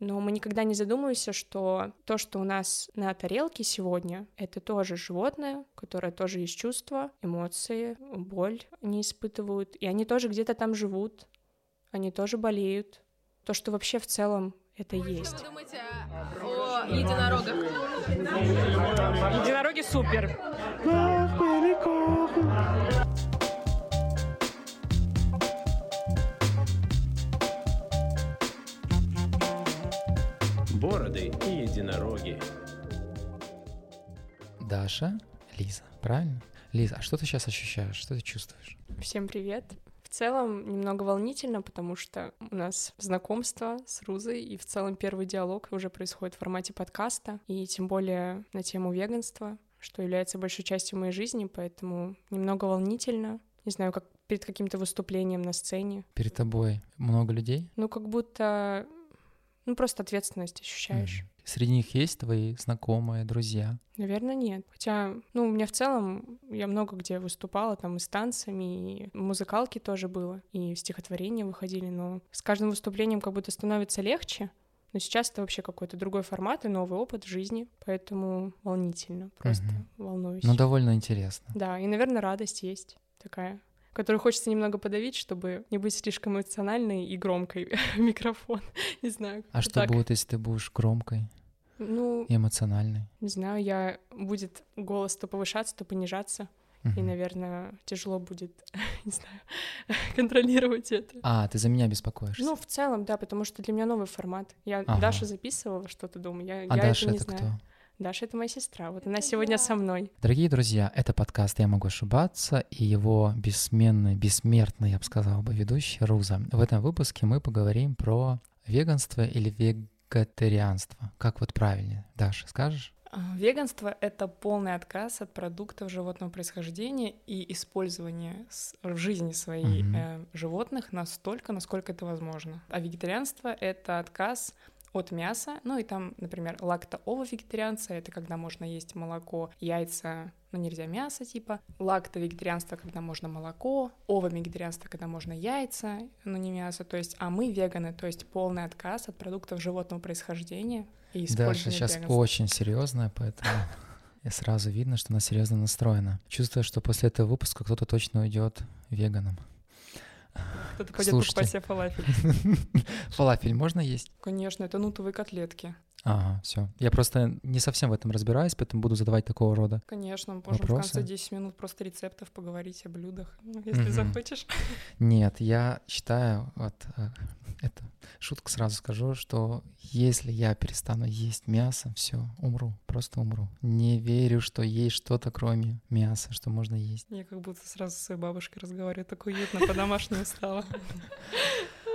Но мы никогда не задумываемся, что то, что у нас на тарелке сегодня, это тоже животное, которое тоже есть чувства, эмоции, боль они испытывают, и они тоже где-то там живут, они тоже болеют. То, что вообще в целом это есть. Что вы думаете о единорогах? Единороги супер. Бороды и единороги. Даша, Лиза, правильно? Лиза, а что ты сейчас ощущаешь? Что ты чувствуешь? Всем привет. В целом немного волнительно, потому что у нас знакомство с Рузой, и в целом первый диалог уже происходит в формате подкаста, и тем более на тему веганства, что является большой частью моей жизни, поэтому немного волнительно. Не знаю, как перед каким-то выступлением на сцене. Перед тобой много людей? Ну, как будто ну, просто ответственность ощущаешь. Mm. Среди них есть твои знакомые, друзья? Наверное, нет. Хотя, ну, у меня в целом, я много где выступала, там и с танцами, и музыкалки тоже было, и стихотворения выходили, но с каждым выступлением как будто становится легче, но сейчас это вообще какой-то другой формат и новый опыт жизни, поэтому волнительно, просто угу. волнуюсь. Ну, довольно интересно. Да, и, наверное, радость есть такая которую хочется немного подавить, чтобы не быть слишком эмоциональной и громкой в микрофон. не знаю. А что так. будет, если ты будешь громкой? Ну, и эмоциональной. Не знаю, я будет голос то повышаться, то понижаться. И, наверное, тяжело будет, не знаю, контролировать это. А, ты за меня беспокоишься? Ну, в целом, да, потому что для меня новый формат. Я ага. Даша записывала что-то дома, я, а я Даша это не это знаю. кто? Даша — это моя сестра, вот она сегодня со мной. Дорогие друзья, это подкаст «Я могу ошибаться» и его бессменный, бессмертный, я бы сказал бы, ведущий Руза. В этом выпуске мы поговорим про веганство или вегетарианство. Как вот правильнее? Даша, скажешь? А, веганство — это полный отказ от продуктов животного происхождения и использование в жизни своей mm-hmm. э, животных настолько, насколько это возможно. А вегетарианство — это отказ от мяса. Ну и там, например, лакто-ово-вегетарианцы — это когда можно есть молоко, яйца, но нельзя мясо, типа. Лакто-вегетарианство, когда можно молоко. Ово-вегетарианство, когда можно яйца, но не мясо. То есть, а мы веганы, то есть полный отказ от продуктов животного происхождения и использования Даша сейчас веганства. очень серьезная, поэтому... И сразу видно, что она серьезно настроена. Чувствую, что после этого выпуска кто-то точно уйдет веганом. Кто-то пойдет покупать себе фалафель. Фалафель можно есть? Конечно, это нутовые котлетки. Ага, все. Я просто не совсем в этом разбираюсь, поэтому буду задавать такого рода. Конечно, мы можем вопросы. в конце 10 минут просто рецептов поговорить о блюдах, ну, если угу. захочешь. Нет, я считаю, вот э, это шутку сразу скажу, что если я перестану есть мясо, все, умру, просто умру. Не верю, что есть что-то кроме мяса, что можно есть. Я как будто сразу с своей бабушкой разговариваю, так уютно, по-домашнему стало.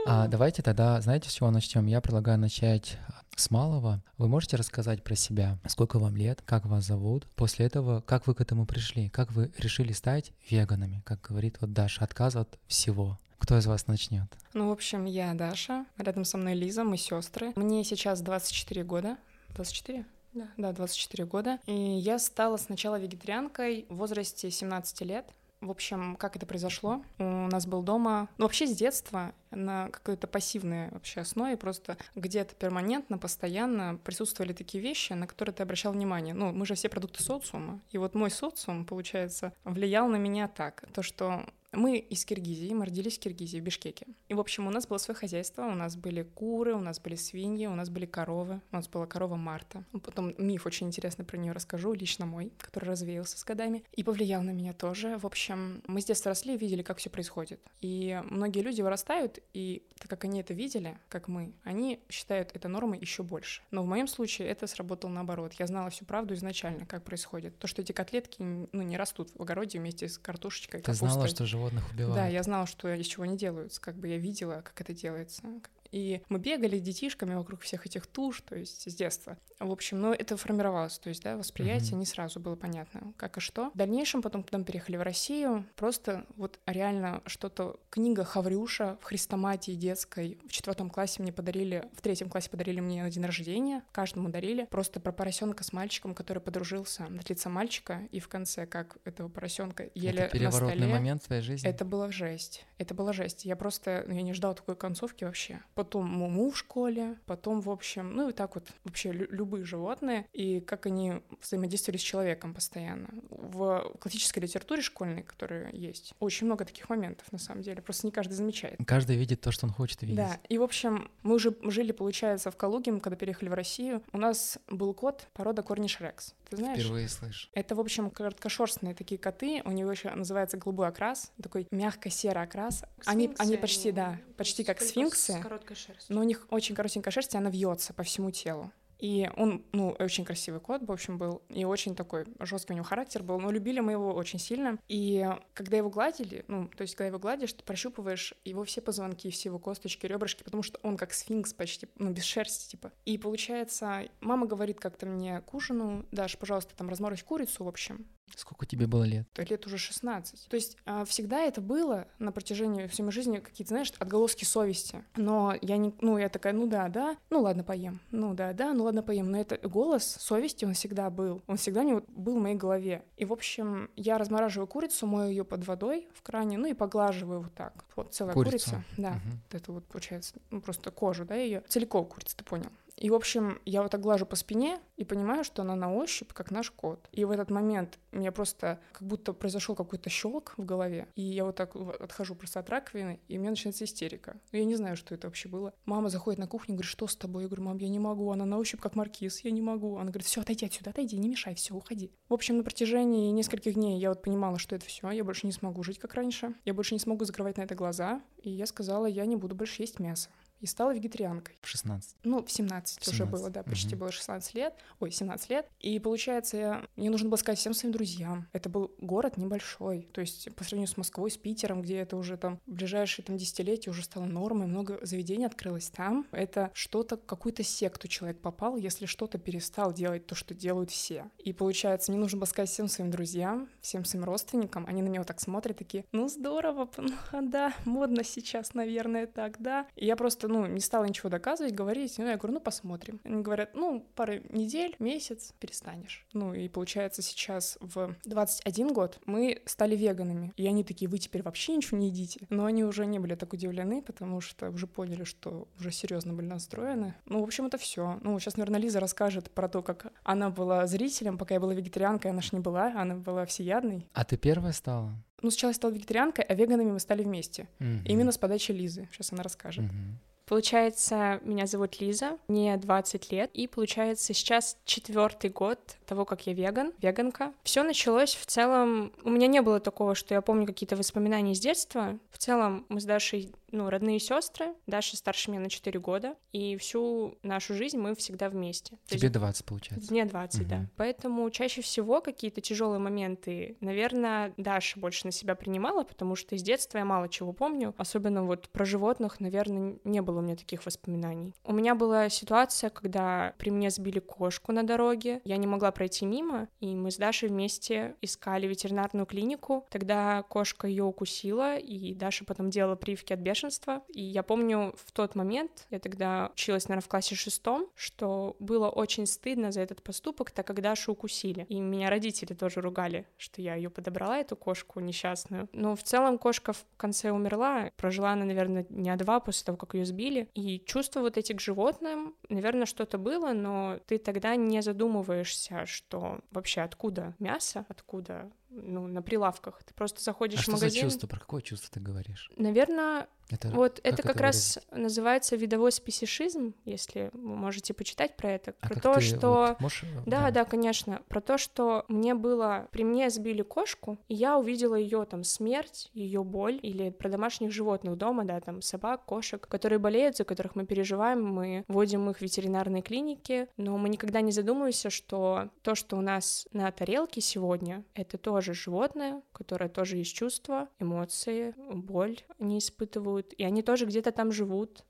А, давайте тогда, знаете, с чего начнем? Я предлагаю начать с малого. Вы можете рассказать про себя? Сколько вам лет? Как вас зовут? После этого, как вы к этому пришли? Как вы решили стать веганами? Как говорит вот Даша, отказ от всего. Кто из вас начнет? Ну, в общем, я Даша, рядом со мной Лиза, мы сестры. Мне сейчас 24 года. 24? Да. Да, 24 года. И я стала сначала вегетарианкой в возрасте 17 лет. В общем, как это произошло? У нас был дома, ну вообще с детства на какой-то пассивной вообще основе, просто где-то перманентно, постоянно присутствовали такие вещи, на которые ты обращал внимание. Ну, мы же все продукты социума, и вот мой социум, получается, влиял на меня так, то, что мы из Киргизии, мы родились в Киргизии, в Бишкеке. И, в общем, у нас было свое хозяйство, у нас были куры, у нас были свиньи, у нас были коровы, у нас была корова Марта. Потом миф очень интересный про нее расскажу, лично мой, который развеялся с годами и повлиял на меня тоже. В общем, мы с детства росли и видели, как все происходит. И многие люди вырастают, и так как они это видели, как мы, они считают это нормой еще больше. Но в моем случае это сработало наоборот. Я знала всю правду изначально, как происходит. То, что эти котлетки ну, не растут в огороде вместе с картошечкой, Ты капустой. знала, что животные животных убивают. Да, я знала, что из чего они делаются, как бы я видела, как это делается. И мы бегали детишками вокруг всех этих туш, то есть с детства. В общем, ну это формировалось, то есть, да, восприятие mm-hmm. не сразу было понятно, как и что. В дальнейшем потом, потом переехали в Россию, просто вот реально что-то, книга Хаврюша в хрестоматии детской в четвертом классе мне подарили, в третьем классе подарили мне на день рождения, каждому дарили, просто про поросенка с мальчиком, который подружился от лица мальчика, и в конце, как этого поросенка ели это переворотный на столе. момент в твоей жизни? Это была жесть, это была жесть. Я просто, ну, я не ждала такой концовки вообще потом муму в школе, потом, в общем, ну и так вот вообще лю- любые животные, и как они взаимодействовали с человеком постоянно. В классической литературе школьной, которая есть, очень много таких моментов, на самом деле, просто не каждый замечает. Каждый видит то, что он хочет видеть. Да, и, в общем, мы уже жили, получается, в Калуге, когда переехали в Россию. У нас был кот порода Корниш Рекс. Ты знаешь? Впервые слышу. Это, в общем, короткошерстные такие коты. У него еще называется голубой окрас, такой мягко-серый окрас. Они, Сфинксы они почти, они, да, почти как сфинксы, С короткой шерстью. но у них очень коротенькая шерсть, и она вьется по всему телу. И он, ну, очень красивый кот, в общем, был, и очень такой жесткий у него характер был, но любили мы его очень сильно. И когда его гладили, ну, то есть, когда его гладишь, ты прощупываешь его все позвонки, все его косточки, ребрышки, потому что он как сфинкс почти, ну, без шерсти, типа. И получается, мама говорит как-то мне к ужину, Даш, пожалуйста, там разморозь курицу, в общем, Сколько тебе было лет? лет уже 16. То есть а, всегда это было на протяжении всей моей жизни какие-то, знаешь, отголоски совести. Но я не, ну, я такая, ну да, да, ну ладно, поем. Ну да, да, ну ладно, поем. Но это голос совести, он всегда был. Он всегда не был в моей голове. И, в общем, я размораживаю курицу, мою ее под водой в кране, ну и поглаживаю вот так. Вот целая Курицу? курица. Да. Вот это вот получается, ну, просто кожу, да, ее. Целиком курица, ты понял. И, в общем, я вот так глажу по спине и понимаю, что она на ощупь, как наш кот. И в этот момент мне просто как будто произошел какой-то щелк в голове. И я вот так отхожу просто от раковины, и у меня начинается истерика. Ну, Я не знаю, что это вообще было. Мама заходит на кухню и говорит, что с тобой? Я говорю, мам, я не могу, она на ощупь как маркиз, я не могу. Она говорит, все, отойди отсюда, отойди, не мешай, все, уходи. В общем, на протяжении нескольких дней я вот понимала, что это все, я больше не смогу жить как раньше, я больше не смогу закрывать на это глаза, и я сказала, я не буду больше есть мясо. И стала вегетарианкой. В 16. Ну, в 17, В уже 17, было, да, почти мгм. было 16 лет. Ой, 17 лет. И получается, мне нужно было сказать всем своим друзьям. Это был город небольшой. То есть по сравнению с Москвой, с Питером, где это уже там в ближайшие там десятилетия уже стало нормой, много заведений открылось там. Это что-то, какую-то секту человек попал, если что-то перестал делать то, что делают все. И получается, мне нужно было сказать всем своим друзьям, всем своим родственникам. Они на меня вот так смотрят, такие, ну здорово, ну, да, модно сейчас, наверное, так, да. И я просто, ну, не стала ничего доказывать, говорить. Ну, я говорю, ну, посмотрим. Они говорят, ну, пару недель, месяц, перестанешь. Ну, и получается, сейчас в 21 год мы стали веганами. И они такие, вы теперь вообще ничего не едите. Но они уже не были так удивлены, потому что уже поняли, что уже серьезно были настроены. Ну, в общем, это все. Ну, сейчас, наверное, Лиза расскажет про то, как она была зрителем, пока я была вегетарианкой, она ж не была, она была всеядной. А ты первая стала? Ну, сначала я стала вегетарианкой, а веганами мы стали вместе. Мгм. Именно с подачи Лизы. Сейчас она расскажет. Мгм. Получается, меня зовут Лиза, мне 20 лет, и получается сейчас четвертый год того, как я веган, веганка. Все началось в целом, у меня не было такого, что я помню какие-то воспоминания из детства. В целом мы с Дашей, ну, родные сестры, Даша старше меня на 4 года, и всю нашу жизнь мы всегда вместе. То Тебе есть 20, получается. мне 20, да. Мгм. Поэтому чаще всего какие-то тяжелые моменты, наверное, Даша больше на себя принимала, потому что из детства я мало чего помню. Особенно вот про животных, наверное, не было у меня таких воспоминаний. У меня была ситуация, когда при мне сбили кошку на дороге, я не могла пройти мимо, и мы с Дашей вместе искали ветеринарную клинику. Тогда кошка ее укусила, и Даша потом делала прививки от бешенства. И я помню в тот момент, я тогда училась, наверное, в классе шестом, что было очень стыдно за этот поступок, так как Дашу укусили. И меня родители тоже ругали, что я ее подобрала, эту кошку несчастную. Но в целом кошка в конце умерла. Прожила она, наверное, дня два после того, как ее сбили. И чувства вот эти к животным, наверное, что-то было, но ты тогда не задумываешься, что вообще откуда мясо, откуда ну, на прилавках. Ты просто А заходишь в что за магазин. чувство? Про какое чувство ты говоришь? Наверное, Это вот это как как это раз называется видовой спесишизм, если вы можете почитать про это. А про как то, что... вот можешь, э, Да, да, конечно. Про то, что мне было... При мне сбили кошку, и я увидела ее там смерть, ее боль, или про домашних животных дома, да, там собак, кошек, которые болеют, за которых мы переживаем, мы вводим их в ветеринарные клиники, но мы никогда не задумываемся, что то, что у нас на тарелке сегодня, это тоже животное, которое тоже есть чувства, эмоции, боль они испытывают, и они тоже где-то там живут,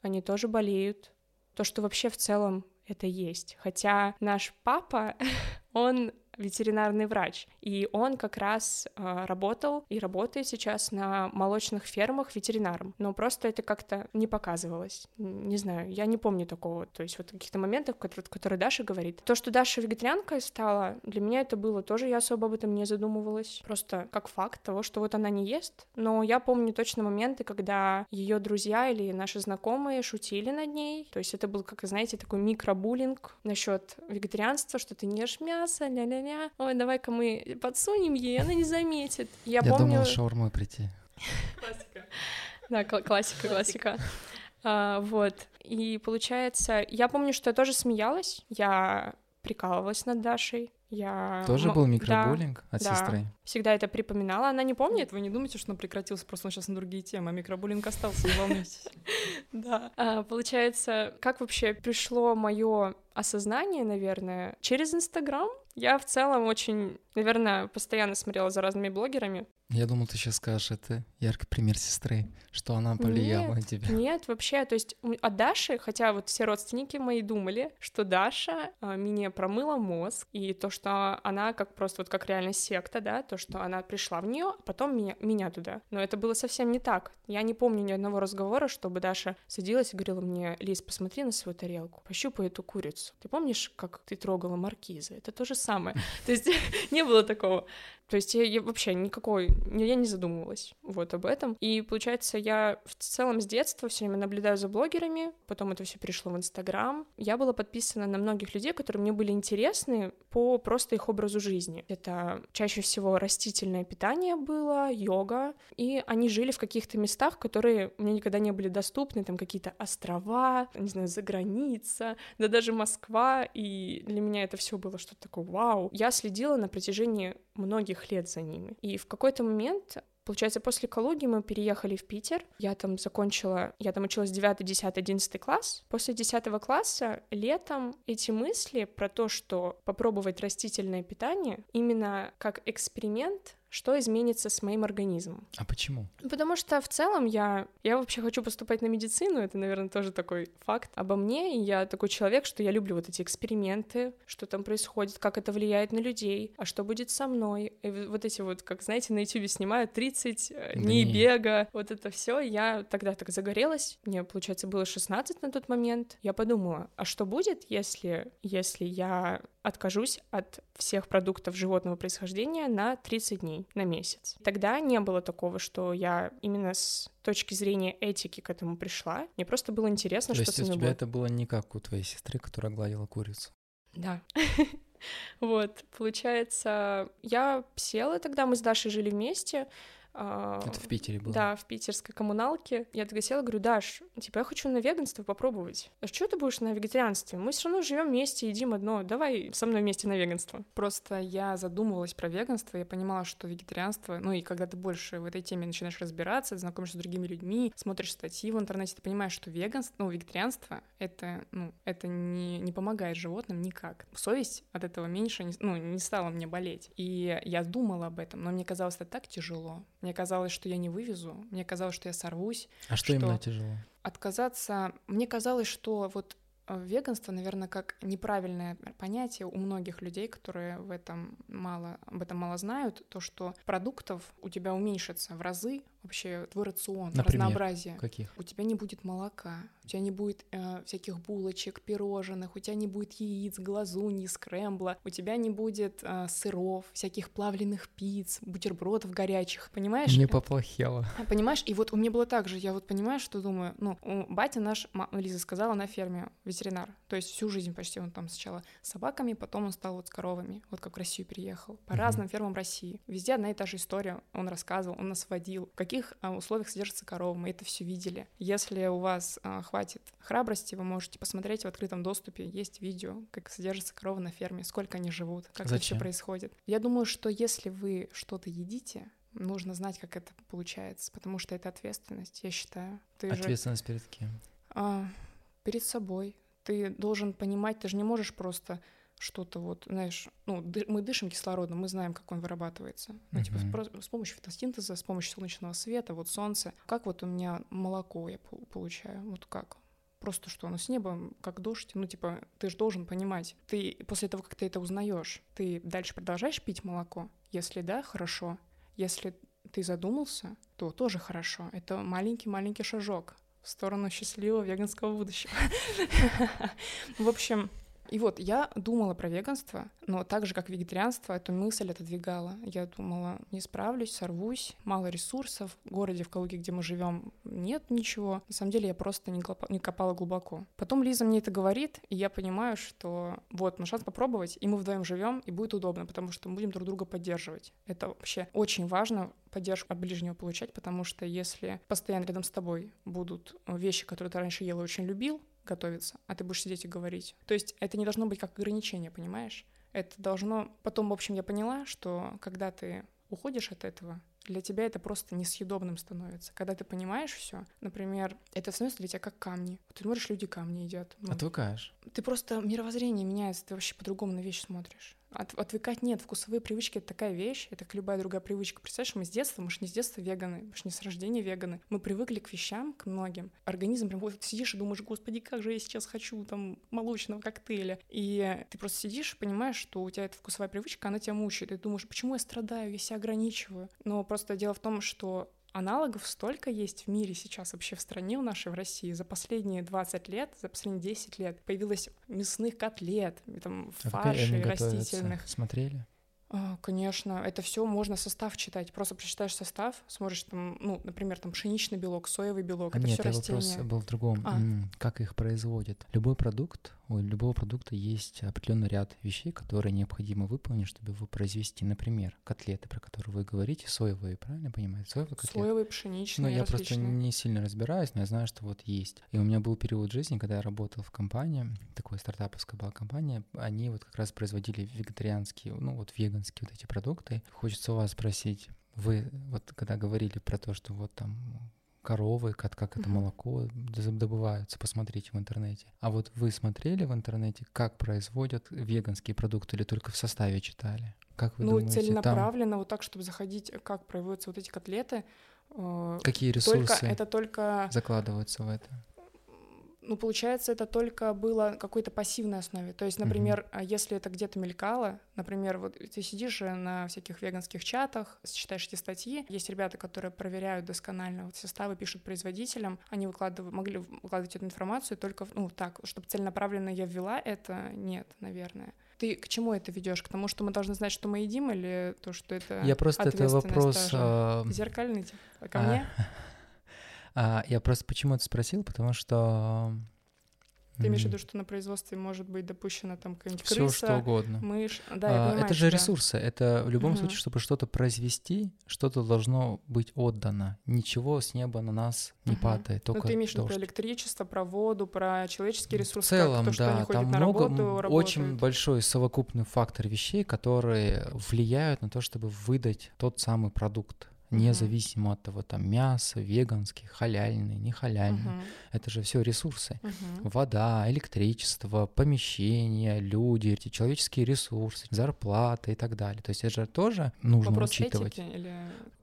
они тоже болеют. То, что вообще в целом это есть. Хотя наш папа, он ветеринарный врач, и он как раз э, работал и работает сейчас на молочных фермах ветеринаром, но просто это как-то не показывалось. Не знаю, я не помню такого, то есть вот каких-то моментов, которые, которые Даша говорит. То, что Даша вегетарианкой стала, для меня это было тоже, я особо об этом не задумывалась, просто как факт того, что вот она не ест, но я помню точно моменты, когда ее друзья или наши знакомые шутили над ней, то есть это был, как знаете, такой микробуллинг насчет вегетарианства, что ты не ешь мясо, ля-ля-ля, ой, давай-ка мы подсунем ей, она не заметит. Я, я помню... думал шаурмой прийти. Классика. Да, классика, классика. А, вот. И получается, я помню, что я тоже смеялась, я прикалывалась над Дашей. Я... Тоже был микробуллинг да, от да. сестры? Всегда это припоминала, она не помнит. Вы не думаете, что он прекратился, просто он сейчас на другие темы, а микробуллинг остался, не волнуйтесь. Да. А, получается, как вообще пришло мое осознание, наверное, через Инстаграм? Я в целом очень, наверное, постоянно смотрела за разными блогерами. Я думал, ты сейчас скажешь, это яркий пример сестры, что она повлияла нет, на тебя. Нет, вообще, то есть от Даши, хотя вот все родственники мои думали, что Даша а, мне промыла мозг, и то, что она как просто вот как реально секта, да, то, что она пришла в нее, а потом меня, меня туда. Но это было совсем не так. Я не помню ни одного разговора, чтобы Даша садилась и говорила мне, Лиз, посмотри на свою тарелку, пощупай эту курицу. Ты помнишь, как ты трогала маркиза? Это то же самое. То есть не было такого. То есть я, я вообще никакой, я не задумывалась вот об этом. И получается, я в целом с детства все время наблюдаю за блогерами, потом это все перешло в Инстаграм. Я была подписана на многих людей, которые мне были интересны по просто их образу жизни. Это чаще всего растительное питание было, йога, и они жили в каких-то местах, которые мне никогда не были доступны, там какие-то острова, не знаю, за граница, да даже Москва, и для меня это все было что-то такое вау. Я следила на протяжении многих лет за ними. И в какой-то момент Получается, после Калуги мы переехали в Питер. Я там закончила, я там училась 9, 10, 11 класс. После 10 класса летом эти мысли про то, что попробовать растительное питание именно как эксперимент что изменится с моим организмом. А почему? Потому что в целом я, я вообще хочу поступать на медицину, это, наверное, тоже такой факт обо мне, и я такой человек, что я люблю вот эти эксперименты, что там происходит, как это влияет на людей, а что будет со мной. И вот эти вот, как знаете, на YouTube снимают 30 э, дней да бега, вот это все. Я тогда так загорелась, мне, получается, было 16 на тот момент. Я подумала, а что будет, если, если я откажусь от всех продуктов животного происхождения на 30 дней, на месяц. Тогда не было такого, что я именно с точки зрения этики к этому пришла. Мне просто было интересно, То что есть у тебя будет. это было не как у твоей сестры, которая гладила курицу? Да. Вот, получается, я села тогда, мы с Дашей жили вместе, Это в Питере было? Да, в питерской коммуналке. Я тогда села, говорю, Даш, типа, я хочу на веганство попробовать. А что ты будешь на вегетарианстве? Мы все равно живем вместе, едим одно. Давай со мной вместе на веганство. Просто я задумывалась про веганство, я понимала, что вегетарианство, ну и когда ты больше в этой теме начинаешь разбираться, знакомишься с другими людьми, смотришь статьи в интернете, ты понимаешь, что веганство, ну, вегетарианство, это, ну, это не, не помогает животным никак. Совесть от этого меньше, не, ну, не стала мне болеть. И я думала об этом, но мне казалось это так тяжело. Мне казалось, что я не вывезу, мне казалось, что я сорвусь. А что, что именно тяжело? Отказаться. Мне казалось, что вот веганство, наверное, как неправильное понятие у многих людей, которые в этом мало, об этом мало знают, то, что продуктов у тебя уменьшится в разы, вообще твой рацион, Например, разнообразие. Каких? У тебя не будет молока, у тебя не будет э, всяких булочек, пирожных, у тебя не будет яиц, глазуни, скрэмбла, у тебя не будет э, сыров, всяких плавленных пиц, бутербродов горячих, понимаешь? Не поплохело. Понимаешь? И вот у меня было так же, я вот понимаю, что думаю, ну, батя наш, Лиза сказала, на ферме ветеринар, то есть всю жизнь почти он там сначала с собаками, потом он стал вот с коровами, вот как в Россию переехал, по mm-hmm. разным фермам России. Везде одна и та же история, он рассказывал, он нас водил, какие каких а, условиях содержится корова, мы это все видели. Если у вас а, хватит храбрости, вы можете посмотреть в открытом доступе, есть видео, как содержится корова на ферме, сколько они живут, как Зачем? это все происходит. Я думаю, что если вы что-то едите, нужно знать, как это получается, потому что это ответственность, я считаю. Ты ответственность же, перед кем? А, перед собой. Ты должен понимать, ты же не можешь просто что-то вот, знаешь, ну, ды- мы дышим кислородом, мы знаем, как он вырабатывается. Ну, типа, с, с помощью фотосинтеза, с помощью солнечного света, вот солнце. Как вот у меня молоко я получаю, вот как? Просто что, ну с неба как дождь, ну типа ты же должен понимать. Ты после того, как ты это узнаешь, ты дальше продолжаешь пить молоко? Если да, хорошо. Если ты задумался, то тоже хорошо. Это маленький-маленький шажок в сторону счастливого веганского будущего. В общем, и вот я думала про веганство, но так же, как вегетарианство, эту мысль отодвигала. Я думала, не справлюсь, сорвусь, мало ресурсов, в городе, в Калуге, где мы живем, нет ничего. На самом деле я просто не, клопа, не копала глубоко. Потом Лиза мне это говорит, и я понимаю, что вот, ну шанс попробовать, и мы вдвоем живем, и будет удобно, потому что мы будем друг друга поддерживать. Это вообще очень важно поддержку от ближнего получать, потому что если постоянно рядом с тобой будут вещи, которые ты раньше ел и очень любил, готовиться, а ты будешь сидеть и говорить. То есть это не должно быть как ограничение, понимаешь? Это должно... Потом, в общем, я поняла, что когда ты уходишь от этого, для тебя это просто несъедобным становится. Когда ты понимаешь все, например, это становится для тебя как камни. Ты смотришь, люди камни едят. Ну, Отвыкаешь. Ты просто мировоззрение меняется, ты вообще по-другому на вещи смотришь. От, отвыкать нет. Вкусовые привычки — это такая вещь, это как любая другая привычка. Представляешь, мы с детства, мы же не с детства веганы, мы же не с рождения веганы. Мы привыкли к вещам, к многим. Организм прям вот сидишь и думаешь, господи, как же я сейчас хочу там молочного коктейля. И ты просто сидишь и понимаешь, что у тебя эта вкусовая привычка, она тебя мучает. И ты думаешь, почему я страдаю, я себя ограничиваю. Но просто дело в том, что аналогов столько есть в мире сейчас, вообще в стране у нашей, в России. За последние 20 лет, за последние 10 лет появилось мясных котлет, там, а фарши растительных. Смотрели? А, конечно, это все можно состав читать. Просто прочитаешь состав, смотришь там, ну, например, там пшеничный белок, соевый белок. А это нет, все растения. вопрос был в другом. А. Как их производят? Любой продукт, у любого продукта есть определенный ряд вещей, которые необходимо выполнить, чтобы его произвести. Например, котлеты, про которые вы говорите, соевые, правильно понимаете? Соевые котлеты. Соевые, пшеничные, Ну, я просто не сильно разбираюсь, но я знаю, что вот есть. И у меня был период жизни, когда я работал в компании, такой стартаповская была компания, они вот как раз производили вегетарианские, ну, вот веганские вот эти продукты. Хочется у вас спросить, вы вот когда говорили про то, что вот там коровы, как, как это молоко добываются, посмотрите в интернете. А вот вы смотрели в интернете, как производят веганские продукты или только в составе читали? Как вы ну, думаете, целенаправленно, там... вот так, чтобы заходить, как производятся вот эти котлеты. Э, Какие ресурсы только, это только закладываются в это? Ну, получается, это только было какой-то пассивной основе. То есть, например, mm-hmm. если это где-то мелькало, например, вот ты сидишь на всяких веганских чатах, читаешь эти статьи, есть ребята, которые проверяют досконально вот составы, пишут производителям, они выкладывают, могли выкладывать эту информацию только, ну, так, чтобы целенаправленно я ввела это, нет, наверное. Ты к чему это ведешь? К тому, что мы должны знать, что мы едим, или то, что это Я просто это вопрос... А... Зеркальный, типа, ко мне? А, я просто почему это спросил, потому что... Ты имеешь в виду, что на производстве может быть допущена там какая-нибудь крыса, Все, что угодно. мышь? Да, я а, понимаю, это же ресурсы. Это в любом угу. случае, чтобы что-то произвести, что-то должно быть отдано. Ничего с неба на нас не угу. падает, только Но ты имеешь в виду про электричество, про воду, про человеческие ресурсы, в целом, как, то, что да, они там много, работу, очень большой совокупный фактор вещей, которые влияют на то, чтобы выдать тот самый продукт независимо от того, там мясо, веганский, халяльный, не халяльный. Это же все ресурсы. Вода, электричество, помещения, люди, эти человеческие ресурсы, зарплата и так далее. То есть это же тоже нужно вопрос учитывать. Или...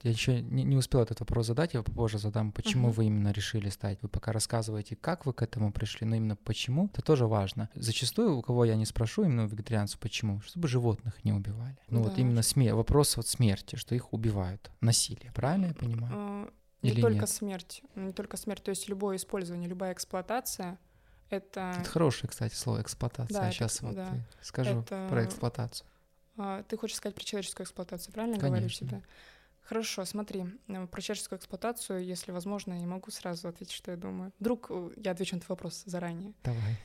Я еще не, не успел этот вопрос задать, я попозже задам, почему вы именно решили стать. Вы пока рассказываете, как вы к этому пришли, но именно почему, это тоже важно. Зачастую, у кого я не спрошу, именно у вегетарианцев, почему? Чтобы животных не убивали. Ну да. вот именно смер... вопрос вот смерти, что их убивают, насилие насилие, правильно я понимаю? А, не Или только нет? смерть, не только смерть, то есть любое использование, любая эксплуатация это... Это хорошее, кстати, слово эксплуатация. Да, Сейчас это, вот да. скажу это... про эксплуатацию. А, ты хочешь сказать про человеческую эксплуатацию, правильно Конечно. говоришь? Да? Хорошо, смотри, э, про человеческую эксплуатацию, если возможно, я могу сразу ответить, что я думаю. Вдруг э, я отвечу на твой вопрос заранее. Давай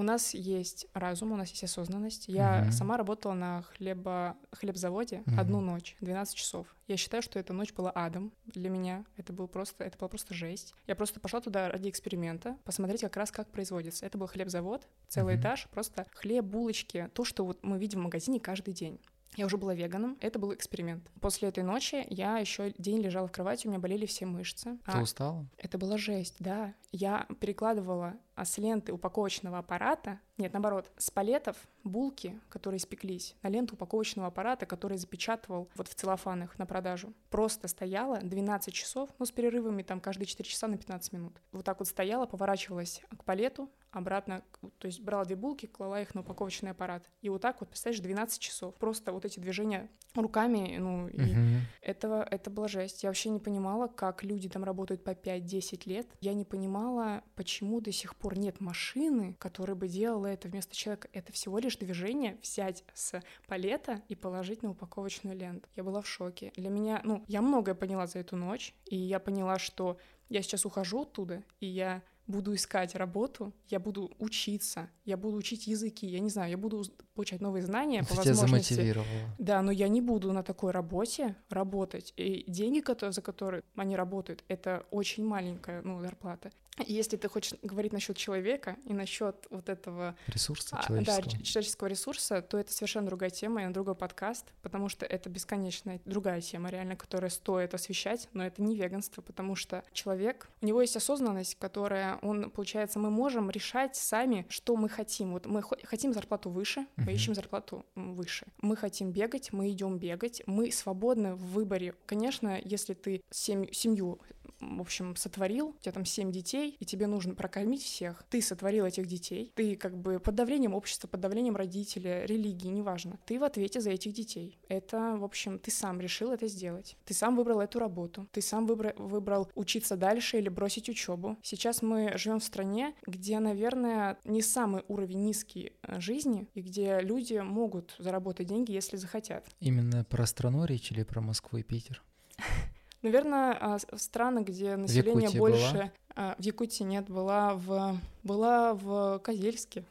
у нас есть разум, у нас есть осознанность. Я угу. сама работала на хлеба, хлебзаводе угу. одну ночь, 12 часов. Я считаю, что эта ночь была адом для меня. Это был просто, это была просто жесть. Я просто пошла туда ради эксперимента, посмотреть как раз, как производится. Это был хлебзавод, целый угу. этаж, просто хлеб, булочки, то, что вот мы видим в магазине каждый день. Я уже была веганом. Это был эксперимент. После этой ночи я еще день лежала в кровати, у меня болели все мышцы. Ты а устала? Это была жесть, да. Я перекладывала а с ленты упаковочного аппарата, нет, наоборот, с палетов булки, которые испеклись, на ленту упаковочного аппарата, который запечатывал вот в целлофанах на продажу. Просто стояла 12 часов, ну, с перерывами там каждые 4 часа на 15 минут. Вот так вот стояла, поворачивалась к палету, обратно, то есть брала две булки, клала их на упаковочный аппарат. И вот так вот, представляешь, 12 часов. Просто вот эти движения руками, ну, и uh-huh. этого, это была жесть. Я вообще не понимала, как люди там работают по 5-10 лет. Я не понимала, почему до сих пор нет машины, которая бы делала это вместо человека. Это всего лишь движение взять с палета и положить на упаковочную ленту. Я была в шоке. Для меня, ну, я многое поняла за эту ночь, и я поняла, что я сейчас ухожу оттуда, и я буду искать работу, я буду учиться, я буду учить языки, я не знаю, я буду получать новые знания по тебя возможности. замотивировало. Да, но я не буду на такой работе работать. И деньги, за которые они работают, это очень маленькая ну, зарплата. Если ты хочешь говорить насчет человека и насчет вот этого ресурса человеческого. да, человеческого ресурса, то это совершенно другая тема и другой подкаст, потому что это бесконечная другая тема, реально, которая стоит освещать, но это не веганство, потому что человек, у него есть осознанность, которая, он, получается, мы можем решать сами, что мы хотим. Вот мы хотим зарплату выше, uh-huh. мы ищем зарплату выше. Мы хотим бегать, мы идем бегать, мы свободны в выборе. Конечно, если ты семь, семью в общем, сотворил, у тебя там семь детей, и тебе нужно прокормить всех. Ты сотворил этих детей, ты как бы под давлением общества, под давлением родителя, религии, неважно. Ты в ответе за этих детей. Это, в общем, ты сам решил это сделать. Ты сам выбрал эту работу. Ты сам выбрал, выбрал учиться дальше или бросить учебу. Сейчас мы живем в стране, где, наверное, не самый уровень низкий э, жизни, и где люди могут заработать деньги, если захотят. Именно про страну речь или про Москву и Питер? Наверное, а, страны, где население больше... Была? А, в Якутии нет, была в, была в Козельске.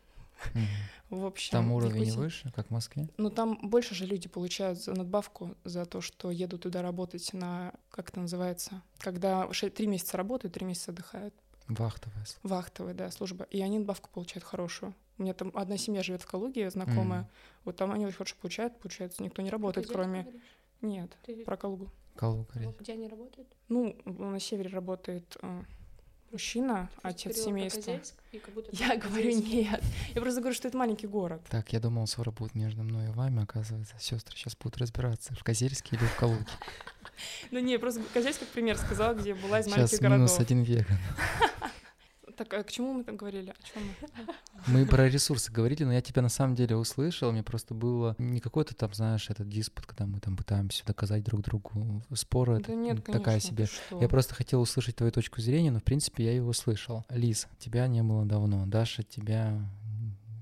В общем, там уровень Якутии. выше, как в Москве? Ну, там больше же люди получают надбавку за то, что едут туда работать на, как это называется, когда три месяца работают, три месяца отдыхают. Вахтовая. Вахтовая, да, служба. И они надбавку получают хорошую. У меня там одна семья живет в Калуге, знакомая. Mm. Вот там они очень хорошо получают, получается, никто не работает, кроме... Нет, Ты... про Калугу. Калуга. Где они работают? Ну, на севере работает э, мужчина, отец семейства. Я говорю нет. Я просто говорю, что это маленький город. Так, я думал, ссора будет между мной и вами, оказывается. Сестры сейчас будут разбираться, в Козельске или в Калуге. Ну не, просто Козельск как пример сказал, где была из маленьких городов. Сейчас минус один веган. Так, а к чему мы там говорили? О чем мы? Мы про ресурсы говорили, но я тебя на самом деле услышал. Мне просто было не какой-то там, знаешь, этот диспут, когда мы там пытаемся доказать друг другу споры. Да нет, конечно, такая себе. Я просто хотел услышать твою точку зрения, но в принципе я его услышал. Лиз, тебя не было давно. Даша, тебя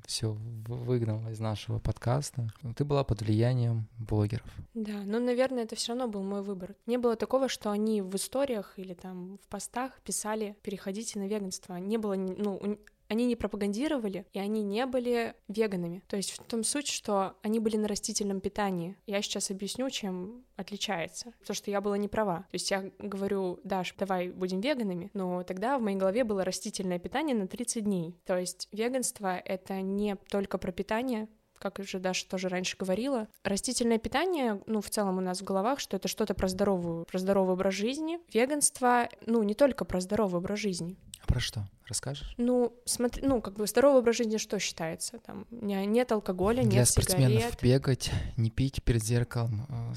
все выгнала из нашего подкаста. Ты была под влиянием блогеров. Да, но, наверное, это все равно был мой выбор. Не было такого, что они в историях или там в постах писали «переходите на веганство». Не было, ну, они не пропагандировали, и они не были веганами. То есть в том суть, что они были на растительном питании. Я сейчас объясню, чем отличается. Потому что я была не права. То есть я говорю, Даш, давай будем веганами, но тогда в моей голове было растительное питание на 30 дней. То есть веганство — это не только про питание, как уже Даша тоже раньше говорила. Растительное питание, ну, в целом у нас в головах, что это что-то про здоровую, про здоровый образ жизни. Веганство, ну, не только про здоровый образ жизни. Про что? Расскажешь? Ну, смотри, ну, как бы здоровый образ жизни что считается? Там нет алкоголя, Для нет спортсменов сигарет. бегать, не пить перед зеркалом, э,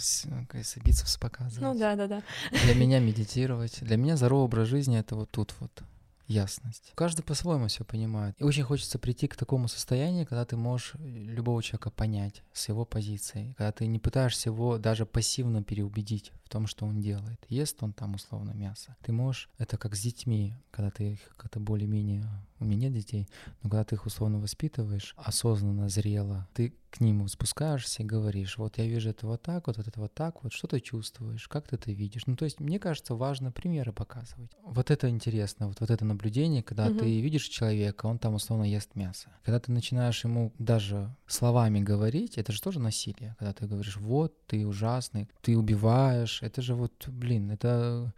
э бицепс показывать. Ну да, да, да. Для меня медитировать. Для меня здоровый образ жизни — это вот тут вот ясность. Каждый по-своему все понимает. И очень хочется прийти к такому состоянию, когда ты можешь э, любого человека понять с его позиции, когда ты не пытаешься его даже пассивно переубедить в том, что он делает. Ест он там условно мясо. Ты можешь, это как с детьми, когда ты их как-то более-менее, у меня детей, но когда ты их условно воспитываешь, осознанно, зрело, ты к ним спускаешься и говоришь, вот я вижу это вот так, вот это вот так, вот что ты чувствуешь, как ты это видишь. Ну, то есть, мне кажется, важно примеры показывать. Вот это интересно, вот, вот это наблюдение, когда угу. ты видишь человека, он там условно ест мясо. Когда ты начинаешь ему даже словами говорить, это же тоже насилие. Когда ты говоришь, вот, ты ужасный, ты убиваешь, это же вот, блин, это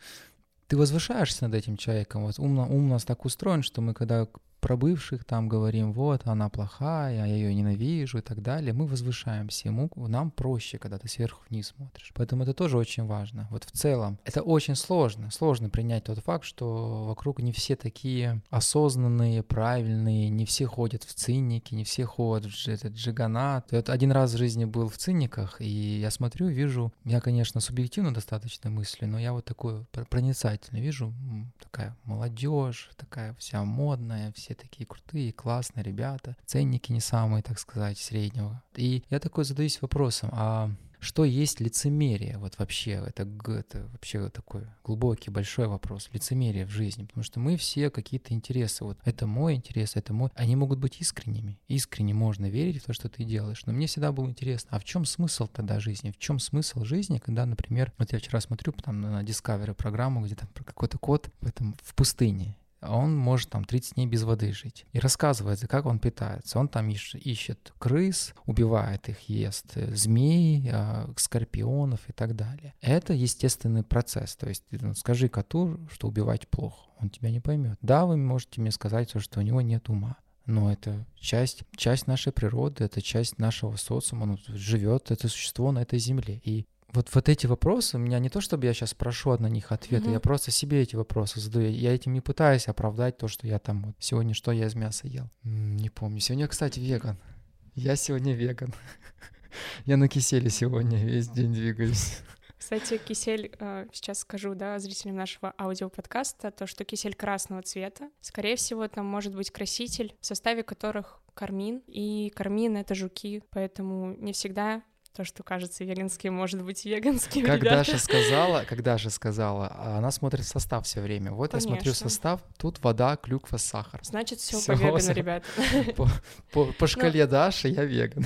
ты возвышаешься над этим человеком. Вот ум, ум у нас так устроен, что мы когда про бывших там говорим, вот, она плохая, я ее ненавижу и так далее, мы возвышаемся, ему, нам проще, когда ты сверху вниз смотришь. Поэтому это тоже очень важно. Вот в целом, это очень сложно, сложно принять тот факт, что вокруг не все такие осознанные, правильные, не все ходят в цинники, не все ходят в этот джиганат. Я один раз в жизни был в цинниках, и я смотрю, вижу, я, конечно, субъективно достаточно мысли, но я вот такой проницательный вижу, такая молодежь, такая вся модная, все такие крутые, классные ребята, ценники не самые, так сказать, среднего. И я такой задаюсь вопросом, а что есть лицемерие? Вот вообще, это, это вообще такой глубокий, большой вопрос. Лицемерие в жизни. Потому что мы все какие-то интересы. Вот это мой интерес, это мой. Они могут быть искренними. Искренне можно верить в то, что ты делаешь. Но мне всегда было интересно, а в чем смысл тогда жизни? В чем смысл жизни, когда, например, вот я вчера смотрю там на Discovery программу, где там про какой-то кот в этом в пустыне он может там 30 дней без воды жить. И рассказывается, как он питается. Он там ищет, крыс, убивает их, ест э, змей, э, скорпионов и так далее. Это естественный процесс. То есть ну, скажи коту, что убивать плохо. Он тебя не поймет. Да, вы можете мне сказать, что у него нет ума. Но это часть, часть нашей природы, это часть нашего социума, он живет, это существо на этой земле. И вот, вот эти вопросы, у меня не то, чтобы я сейчас прошу на них ответы, mm-hmm. я просто себе эти вопросы задаю. Я этим не пытаюсь оправдать то, что я там вот сегодня что я из мяса ел. Не помню. Сегодня, кстати, веган. Я сегодня веган. Я на киселе сегодня весь день двигаюсь. Кстати, кисель, э, сейчас скажу, да, зрителям нашего аудиоподкаста, то, что кисель красного цвета. Скорее всего, там может быть краситель, в составе которых кармин, и кармин — это жуки, поэтому не всегда то, что кажется веганским, может быть веганским. Как ребята. Даша сказала, как Даша сказала, она смотрит состав все время. Вот Конечно. я смотрю состав, тут вода, клюква, сахар. Значит, все по вегану, ребята. По, по, по шкале Но... Даши я веган.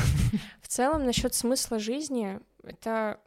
В целом, насчет смысла жизни, это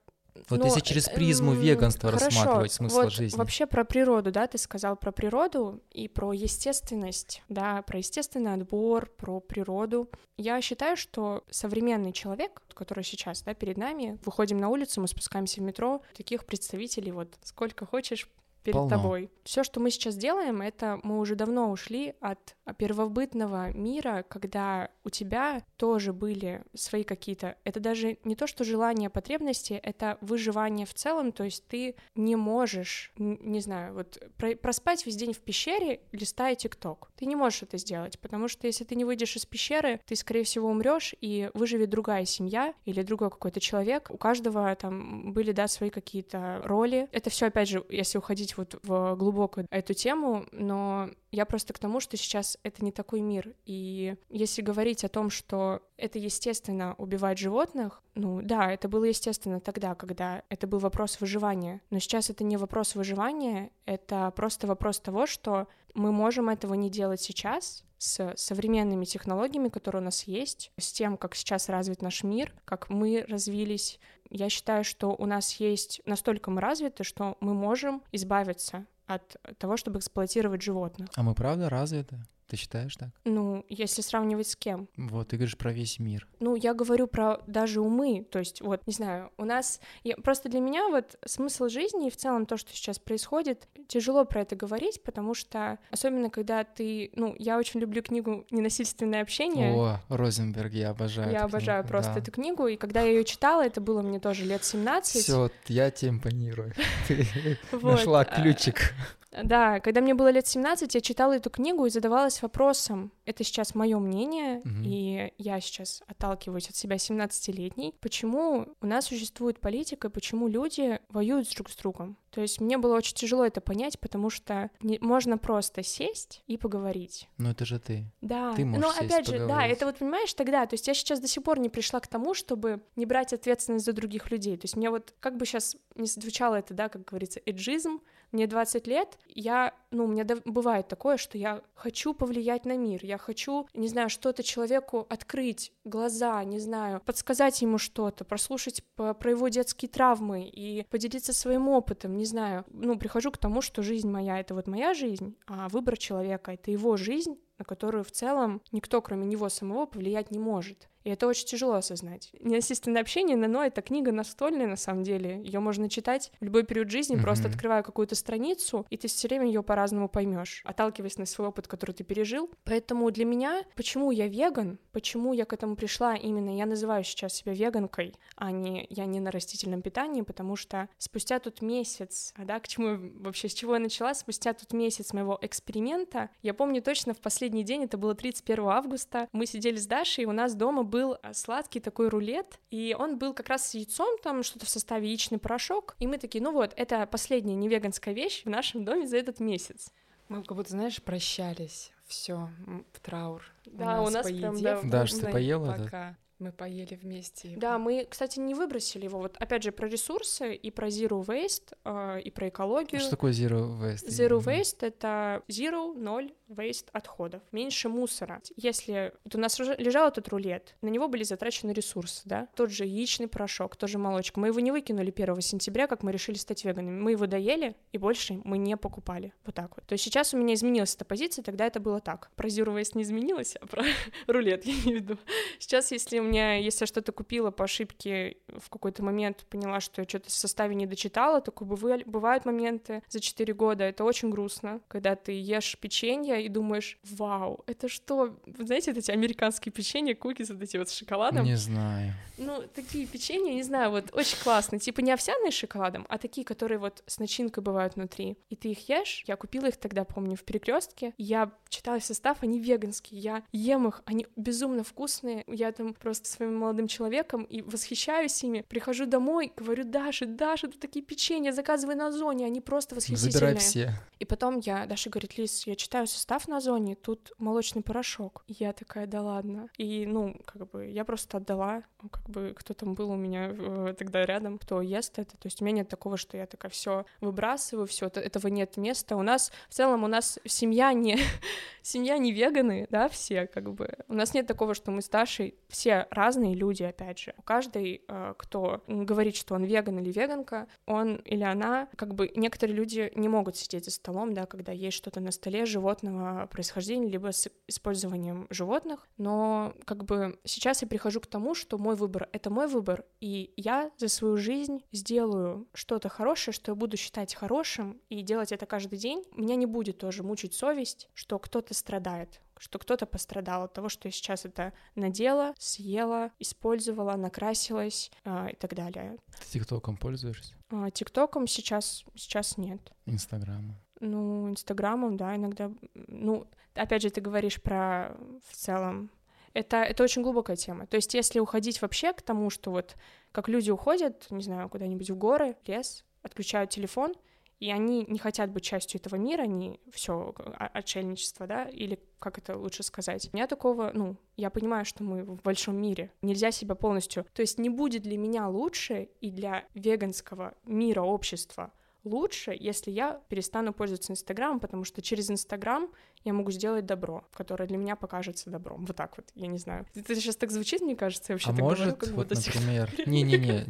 вот ну, если через призму веганства хорошо, рассматривать смысл вот жизни. Вообще про природу, да, ты сказал про природу и про естественность, да, про естественный отбор, про природу. Я считаю, что современный человек, который сейчас, да, перед нами, выходим на улицу, мы спускаемся в метро, таких представителей вот сколько хочешь перед Полно. тобой. Все, что мы сейчас делаем, это мы уже давно ушли от первобытного мира, когда у тебя тоже были свои какие-то... Это даже не то, что желание, потребности, это выживание в целом, то есть ты не можешь, не знаю, вот проспать весь день в пещере, листая ТикТок. Ты не можешь это сделать, потому что если ты не выйдешь из пещеры, ты, скорее всего, умрешь, и выживет другая семья или другой какой-то человек. У каждого там были, да, свои какие-то роли. Это все, опять же, если уходить вот в глубокую эту тему, но я просто к тому, что сейчас это не такой мир. И если говорить о том, что это естественно убивать животных, ну да, это было естественно тогда, когда это был вопрос выживания. Но сейчас это не вопрос выживания, это просто вопрос того, что мы можем этого не делать сейчас, с современными технологиями, которые у нас есть, с тем, как сейчас развит наш мир, как мы развились. Я считаю, что у нас есть настолько мы развиты, что мы можем избавиться от того, чтобы эксплуатировать животных. А мы правда развиты? Ты считаешь так? Ну, если сравнивать с кем? Вот, ты говоришь про весь мир. Ну, я говорю про даже умы, то есть, вот, не знаю, у нас... Я... Просто для меня вот смысл жизни и в целом то, что сейчас происходит, тяжело про это говорить, потому что, особенно когда ты... Ну, я очень люблю книгу «Ненасильственное общение». О, Розенберг, я обожаю Я обожаю книгу, просто да. эту книгу, и когда я ее читала, это было мне тоже лет 17. Все, я тебе импонирую. Ты нашла ключик. Да, когда мне было лет 17, я читала эту книгу и задавалась вопросом, это сейчас мое мнение, угу. и я сейчас отталкиваюсь от себя 17-летней, почему у нас существует политика, почему люди воюют друг с другом. То есть мне было очень тяжело это понять, потому что не, можно просто сесть и поговорить. Но это же ты. Да. Ты можешь Но сесть, опять же, поговорить. да, это вот понимаешь тогда. То есть я сейчас до сих пор не пришла к тому, чтобы не брать ответственность за других людей. То есть мне вот как бы сейчас не звучало это, да, как говорится, эджизм, мне 20 лет, я, ну, у меня бывает такое, что я хочу повлиять на мир, я хочу, не знаю, что-то человеку открыть, глаза, не знаю, подсказать ему что-то, прослушать по, про его детские травмы и поделиться своим опытом, не знаю. Ну, прихожу к тому, что жизнь моя — это вот моя жизнь, а выбор человека — это его жизнь, на которую в целом никто, кроме него самого, повлиять не может. И это очень тяжело осознать. Неосистенное общение, но это книга настольная, на самом деле. Ее можно читать в любой период жизни, mm-hmm. просто открывая какую-то страницу, и ты все время ее по-разному поймешь, отталкиваясь на свой опыт, который ты пережил. Поэтому для меня, почему я веган, почему я к этому пришла именно, я называю сейчас себя веганкой, а не я не на растительном питании, потому что спустя тот месяц, а да, к чему вообще, с чего я начала, спустя тот месяц моего эксперимента, я помню точно в последний день, это было 31 августа, мы сидели с Дашей, и у нас дома был а, сладкий такой рулет, и он был как раз с яйцом, там что-то в составе яичный порошок, и мы такие, ну вот, это последняя невеганская вещь в нашем доме за этот месяц. Мы как будто, знаешь, прощались, все в траур. Да, у нас, у нас прям, да, Даш, ты поела пока. Мы поели вместе. Да, мы, кстати, не выбросили его. Вот опять же про ресурсы и про zero waste э, и про экологию. Что такое zero waste? Zero waste это zero ноль waste отходов, меньше мусора. Если вот у нас лежал этот рулет, на него были затрачены ресурсы, да, тот же яичный порошок, тоже молочка. Мы его не выкинули 1 сентября, как мы решили стать веганами. Мы его доели и больше мы не покупали. Вот так вот. То есть сейчас у меня изменилась эта позиция, тогда это было так. Про zero waste не изменилось, а про рулет я имею в виду. Сейчас, если меня, если я что-то купила по ошибке, в какой-то момент поняла, что я что-то в составе не дочитала, то бывают моменты за 4 года, это очень грустно, когда ты ешь печенье и думаешь, вау, это что? Вы знаете, вот эти американские печенья, кукис вот эти вот с шоколадом? Не знаю. Ну, такие печенья, не знаю, вот очень классные, типа не овсяные с шоколадом, а такие, которые вот с начинкой бывают внутри. И ты их ешь, я купила их тогда, помню, в перекрестке, я читала состав, они веганские, я ем их, они безумно вкусные, я там просто своим молодым человеком и восхищаюсь ими. Прихожу домой, говорю, Даша, Даша, тут такие печенья, заказывай на Озоне, они просто восхитительные. Забирай все. И потом я, Даша говорит, Лиз, я читаю состав на Озоне, тут молочный порошок. И я такая, да ладно. И, ну, как бы, я просто отдала, как бы, кто там был у меня э, тогда рядом, кто ест это. То есть у меня нет такого, что я такая все выбрасываю, все, этого нет места. У нас, в целом, у нас семья не, семья не веганы, да, все, как бы. У нас нет такого, что мы с Дашей все разные люди, опять же. Каждый, э, кто говорит, что он веган или веганка, он или она, как бы некоторые люди не могут сидеть за столом, да, когда есть что-то на столе животного происхождения, либо с использованием животных, но как бы сейчас я прихожу к тому, что мой выбор — это мой выбор, и я за свою жизнь сделаю что-то хорошее, что я буду считать хорошим, и делать это каждый день. Меня не будет тоже мучить совесть, что кто-то страдает что кто-то пострадал от того, что я сейчас это надела, съела, использовала, накрасилась э, и так далее. Ты ТикТоком пользуешься? А, ТикТоком сейчас, сейчас нет. Инстаграмом? Ну, Инстаграмом, да, иногда. Ну, опять же, ты говоришь про в целом это, это очень глубокая тема. То есть, если уходить вообще к тому, что вот как люди уходят, не знаю, куда-нибудь в горы, лес, отключают телефон, и они не хотят быть частью этого мира, они все отшельничество, да, или как это лучше сказать. У меня такого, ну, я понимаю, что мы в большом мире, нельзя себя полностью, то есть не будет для меня лучше и для веганского мира, общества лучше, если я перестану пользоваться Инстаграмом, потому что через Инстаграм я могу сделать добро, которое для меня покажется добром. Вот так вот, я не знаю. Это сейчас так звучит, мне кажется, я вообще а так может, говорю, как вот, будто например, не-не-не,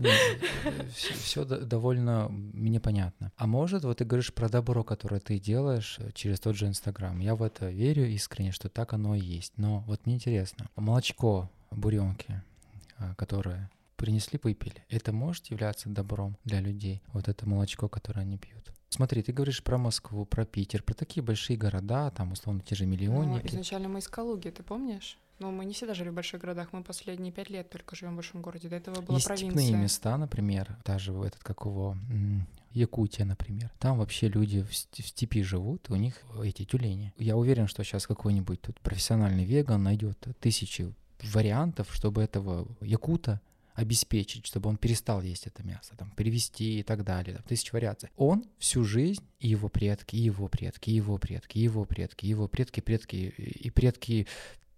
все довольно мне понятно. А может, вот ты говоришь про добро, которое ты делаешь э, через тот же Инстаграм. Я в это верю искренне, что так оно и есть. Но вот мне интересно, молочко буренки, а, которое принесли, выпили. Это может являться добром для людей, вот это молочко, которое они пьют. Смотри, ты говоришь про Москву, про Питер, про такие большие города, там, условно, те же миллионники. Ну, изначально мы из Калуги, ты помнишь? Но мы не всегда жили в больших городах, мы последние пять лет только живем в большом городе. До этого была Есть провинция. степные места, например, даже этот, как его, Якутия, например. Там вообще люди в степи живут, у них эти тюлени. Я уверен, что сейчас какой-нибудь тут профессиональный веган найдет тысячи вариантов, чтобы этого якута обеспечить, чтобы он перестал есть это мясо, там, перевести и так далее, там, тысяч вариаций. Он всю жизнь, и его предки, и его предки, и его предки, и его предки, и его предки, предки, и предки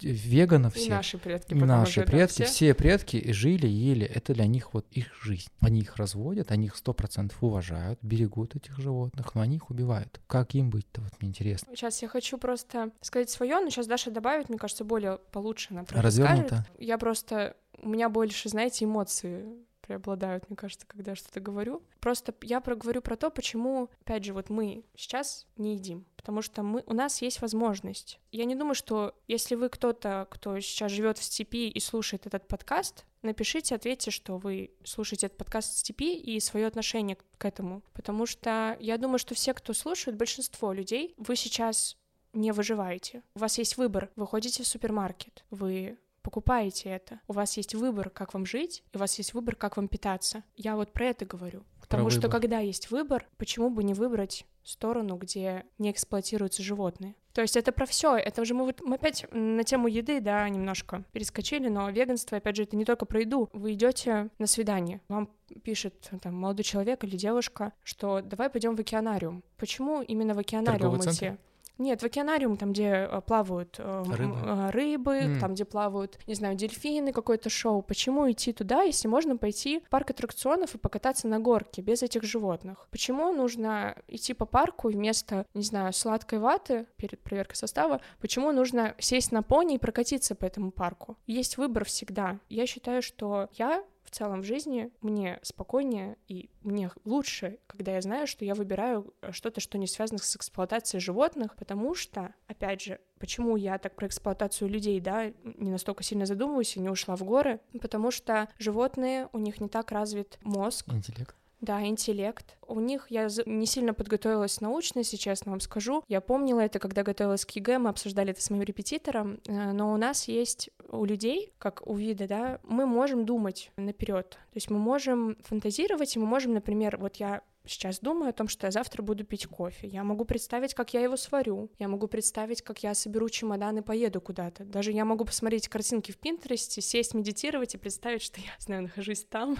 веганов и наши предки, наши предки, все? все предки жили, ели, это для них вот их жизнь. Они их разводят, они их сто процентов уважают, берегут этих животных, но они их убивают. Как им быть-то, вот мне интересно. Сейчас я хочу просто сказать свое, но сейчас Даша добавит, мне кажется, более получше Развернуто. Я просто у меня больше, знаете, эмоции преобладают, мне кажется, когда я что-то говорю. Просто я проговорю про то, почему, опять же, вот мы сейчас не едим. Потому что мы, у нас есть возможность. Я не думаю, что если вы кто-то, кто сейчас живет в степи и слушает этот подкаст, напишите, ответьте, что вы слушаете этот подкаст в степи и свое отношение к этому. Потому что я думаю, что все, кто слушает, большинство людей, вы сейчас не выживаете. У вас есть выбор. Вы ходите в супермаркет, вы покупаете это. У вас есть выбор, как вам жить, и у вас есть выбор, как вам питаться. Я вот про это говорю. Потому про что выбор. когда есть выбор, почему бы не выбрать сторону, где не эксплуатируются животные? То есть это про все. Это уже мы, вот, мы опять на тему еды, да, немножко перескочили, но веганство, опять же, это не только про еду. Вы идете на свидание, вам пишет там молодой человек или девушка, что давай пойдем в океанариум. Почему именно в океанариум идти? Нет, в океанариум, там, где э, плавают э, рыбы, э, рыбы mm. там, где плавают, не знаю, дельфины, какое-то шоу. Почему идти туда, если можно пойти в парк аттракционов и покататься на горке без этих животных? Почему нужно идти по парку вместо, не знаю, сладкой ваты перед проверкой состава? Почему нужно сесть на пони и прокатиться по этому парку? Есть выбор всегда. Я считаю, что я в целом в жизни мне спокойнее и мне лучше, когда я знаю, что я выбираю э, что-то, что не связано с эксплуатацией животных, потому что, опять же, почему я так про эксплуатацию людей, да, не настолько сильно задумываюсь и не ушла в горы, потому что животные, у них не так развит мозг. Интеллект. Да, интеллект. У них я не сильно подготовилась научно, если честно вам скажу. Я помнила это, когда готовилась к ЕГЭ, мы обсуждали это с моим репетитором, э, но у нас есть у людей, как у вида, да, мы можем думать наперед. То есть мы можем фантазировать, и мы можем, например, вот я сейчас думаю о том, что я завтра буду пить кофе. Я могу представить, как я его сварю. Я могу представить, как я соберу чемодан и поеду куда-то. Даже я могу посмотреть картинки в Пинтересте, сесть, медитировать и представить, что я, знаю, нахожусь там,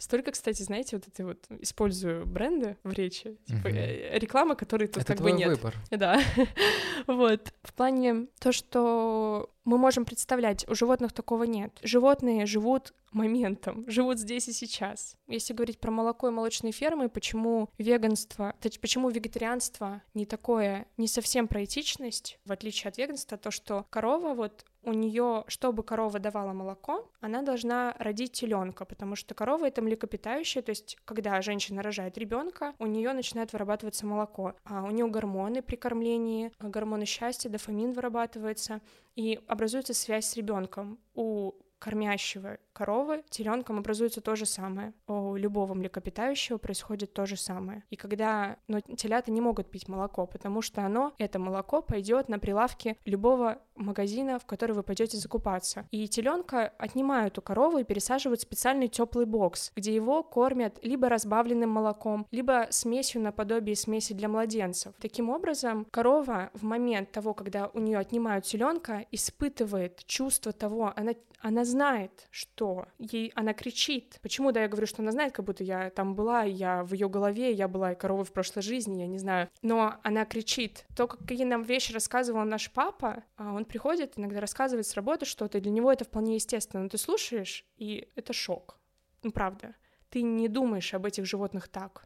Столько, кстати, знаете, вот это вот использую бренды в речи, типа uh реклама, которой тут это как бы нет. выбор. Да. вот. В плане то, что мы можем представлять, у животных такого нет. Животные живут моментом, живут здесь и сейчас. Если говорить про молоко и молочные фермы, почему веганство, почему вегетарианство не такое, не совсем про этичность, в отличие от веганства, то, что корова вот у нее, чтобы корова давала молоко, она должна родить теленка, потому что корова это млекопитающее, то есть когда женщина рожает ребенка, у нее начинает вырабатываться молоко, а у нее гормоны при кормлении, гормоны счастья, дофамин вырабатывается, и образуется связь с ребенком. У кормящего коровы теленком образуется то же самое. У любого млекопитающего происходит то же самое. И когда но телята не могут пить молоко, потому что оно, это молоко, пойдет на прилавке любого магазина, в который вы пойдете закупаться. И теленка отнимают у коровы и пересаживают в специальный теплый бокс, где его кормят либо разбавленным молоком, либо смесью наподобие смеси для младенцев. Таким образом, корова в момент того, когда у нее отнимают теленка, испытывает чувство того, она, она знает, что ей она кричит. Почему, да, я говорю, что она знает, как будто я там была, я в ее голове, я была и коровой в прошлой жизни, я не знаю. Но она кричит. То, какие нам вещи рассказывал наш папа, а он приходит, иногда рассказывает с работы что-то, и для него это вполне естественно. Но ты слушаешь, и это шок. Ну, правда. Ты не думаешь об этих животных так.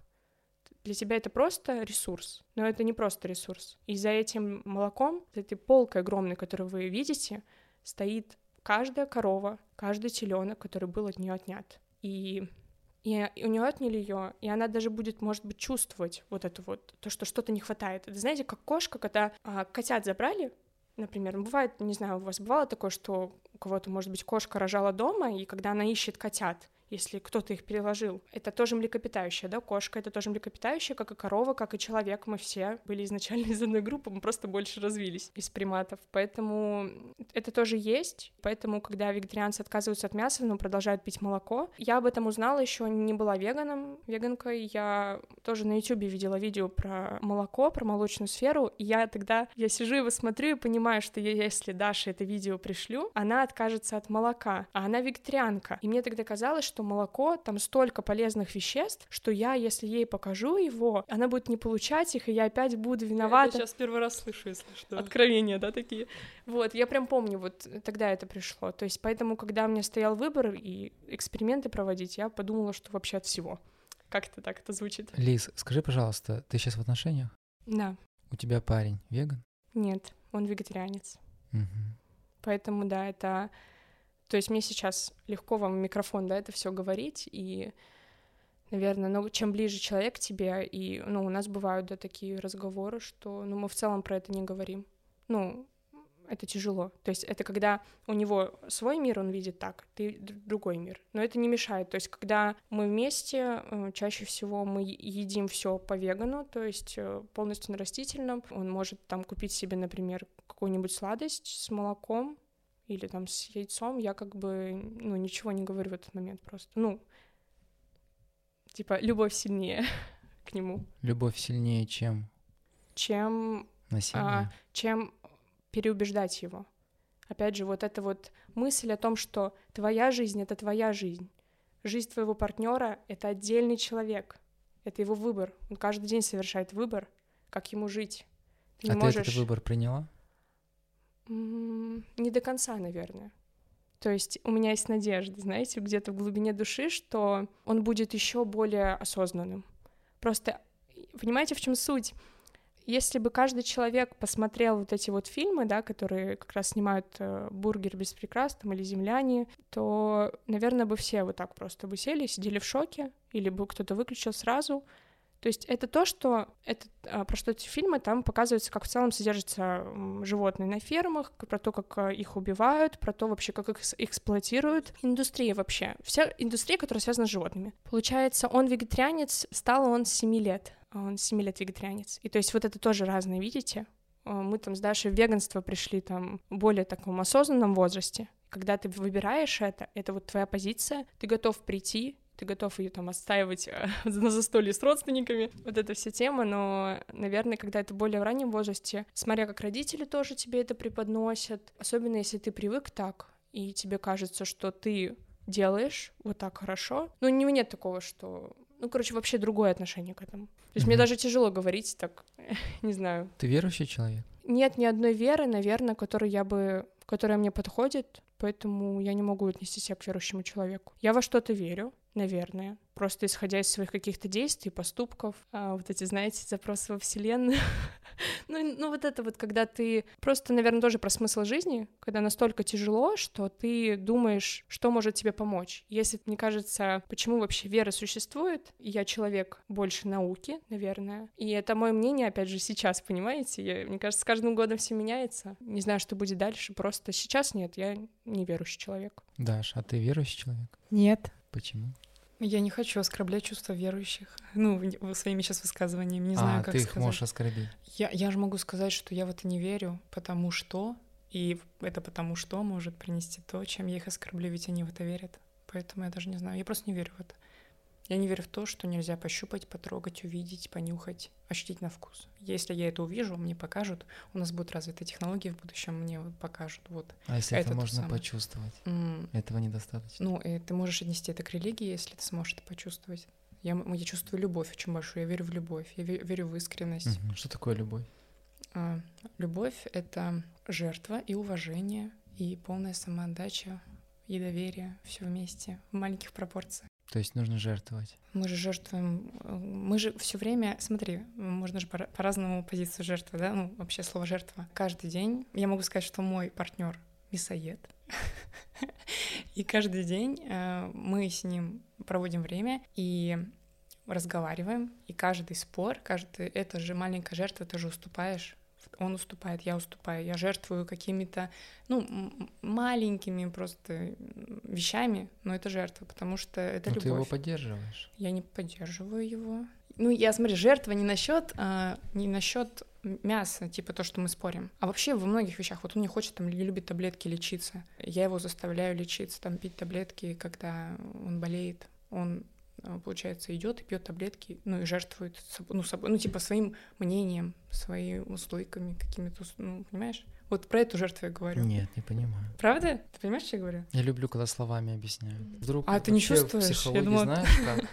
Для тебя это просто ресурс, но это не просто ресурс. И за этим молоком, за этой полкой огромной, которую вы видите, стоит каждая корова, каждый теленок, который был от нее отнят. И и у нее отняли ее, и она даже будет, может быть, чувствовать вот это вот, то, что что-то не хватает. Это знаете, как кошка, когда а, котят забрали, например, бывает, не знаю, у вас бывало такое, что у кого-то, может быть, кошка рожала дома, и когда она ищет котят, если кто-то их переложил. Это тоже млекопитающее, да, кошка — это тоже млекопитающее, как и корова, как и человек. Мы все были изначально из одной группы, мы просто больше развились из приматов. Поэтому это тоже есть. Поэтому, когда вегетарианцы отказываются от мяса, но продолжают пить молоко, я об этом узнала еще не была веганом, веганкой. Я тоже на YouTube видела видео про молоко, про молочную сферу, и я тогда, я сижу его смотрю и понимаю, что я, если Даша это видео пришлю, она откажется от молока, а она вегетарианка. И мне тогда казалось, что молоко, там столько полезных веществ, что я, если ей покажу его, она будет не получать их, и я опять буду виновата. Я сейчас первый раз слышу, если что. Откровения, да, такие. Вот, я прям помню, вот тогда это пришло. То есть поэтому, когда мне стоял выбор и эксперименты проводить, я подумала, что вообще от всего. Как это так это звучит? Лиз, скажи, пожалуйста, ты сейчас в отношениях? Да. У тебя парень веган? Нет, он вегетарианец. Угу. Поэтому, да, это То есть мне сейчас легко вам в микрофон, да, это все говорить, и, наверное, ну, чем ближе человек к тебе, и, ну, у нас бывают, да, такие разговоры, что, ну, мы в целом про это не говорим. Ну, это тяжело. То есть это когда у него свой мир, он видит так, ты другой мир. Но это не мешает. То есть когда мы вместе, э, чаще всего мы едим все по вегану, то есть э, полностью на растительном. Он может там купить себе, например, какую-нибудь сладость с молоком или там с яйцом. Я как бы, ну, ничего не говорю в этот момент просто. Ну, типа, любовь сильнее к нему. Любовь сильнее чем? Чем... Насилие? А, чем переубеждать его. Опять же, вот эта вот мысль о том, что твоя жизнь — это твоя жизнь. Жизнь твоего партнера — это отдельный человек. Это его выбор. Он каждый день совершает выбор, как ему жить. Ты а можешь... ты этот выбор приняла? Не до конца, наверное. То есть у меня есть надежда, знаете, где-то в глубине души, что он будет еще более осознанным. Просто понимаете, в чем суть? Если бы каждый человек посмотрел вот эти вот фильмы, да, которые как раз снимают э, «Бургер без прикрас» там, или «Земляне», то, наверное, бы все вот так просто бы сели, сидели в шоке, или бы кто-то выключил сразу. То есть это то, что это, а, про что эти фильмы, там показывается, как в целом содержатся животные на фермах, про то, как а, их убивают, про то вообще, как их эксплуатируют. Индустрия вообще, вся индустрия, которая связана с животными. Получается, он вегетарианец, стал он с 7 лет. А он 7 лет вегетарианец. И то есть вот это тоже разное, видите? Мы там с Дашей в веганство пришли там более таком осознанном возрасте. Когда ты выбираешь это, это вот твоя позиция, ты готов прийти, ты готов ее там отстаивать а, на застолье с родственниками. Вот эта вся тема, но, наверное, когда это более в раннем возрасте, смотря как родители тоже тебе это преподносят, особенно если ты привык так, и тебе кажется, что ты делаешь вот так хорошо. Ну, у него нет такого, что ну, короче, вообще другое отношение к этому. То есть mm-hmm. мне даже тяжело говорить так, не знаю. Ты верующий человек? Нет ни одной веры, наверное, которой я бы, которая мне подходит, поэтому я не могу отнести себя к верующему человеку. Я во что-то верю, наверное, просто исходя из своих каких-то действий, поступков, а, вот эти, знаете, запросы во Вселенную. ну, ну, вот это вот, когда ты просто, наверное, тоже про смысл жизни, когда настолько тяжело, что ты думаешь, что может тебе помочь. Если, мне кажется, почему вообще вера существует, я человек больше науки, наверное, и это мое мнение, опять же, сейчас, понимаете? Я, мне кажется, с каждым годом все меняется. Не знаю, что будет дальше, просто сейчас нет, я неверующий человек. Даш, а ты верующий человек? Нет. Почему? Я не хочу оскорблять чувства верующих, ну, своими сейчас высказываниями, не знаю, а, как ты их сказать. можешь оскорбить. Я, я же могу сказать, что я в это не верю, потому что, и это потому что может принести то, чем я их оскорблю, ведь они в это верят. Поэтому я даже не знаю, я просто не верю в это. Я не верю в то, что нельзя пощупать, потрогать, увидеть, понюхать, ощутить на вкус. Если я это увижу, мне покажут, у нас будут развиты технологии в будущем, мне покажут. Вот. А если это, это можно самое. почувствовать? Mm. Этого недостаточно. Ну, и ты можешь отнести это к религии, если ты сможешь это почувствовать. Я, я чувствую любовь очень большую, я верю в любовь, я верю в искренность. Mm-hmm. Что такое любовь? А, любовь — это жертва и уважение, и полная самоотдача, и доверие, все вместе, в маленьких пропорциях. То есть нужно жертвовать. Мы же жертвуем, э, мы же все время, смотри, можно же по-разному позицию жертвы, да, ну вообще слово жертва. Каждый день я могу сказать, что мой партнер мясоед, и каждый день э, мы с ним проводим время и разговариваем, и каждый спор, каждый это же маленькая жертва, ты же уступаешь он уступает, я уступаю, я жертвую какими-то, ну, маленькими просто вещами, но это жертва, потому что это но любовь. ты его поддерживаешь. Я не поддерживаю его. Ну, я смотри, жертва не насчет, а, не насчет мяса, типа то, что мы спорим. А вообще во многих вещах, вот он не хочет там, не любит таблетки лечиться. Я его заставляю лечиться, там, пить таблетки, когда он болеет. Он получается, идет и пьет таблетки, ну и жертвует ну, собой, ну, типа своим мнением, своими стойками какими-то, ну, понимаешь? Вот про эту жертву я говорю. Нет, не понимаю. Правда? Ты понимаешь, что я говорю? Я люблю, когда словами объясняю. Вдруг а ты не чувствуешь? Я думала... знаешь как?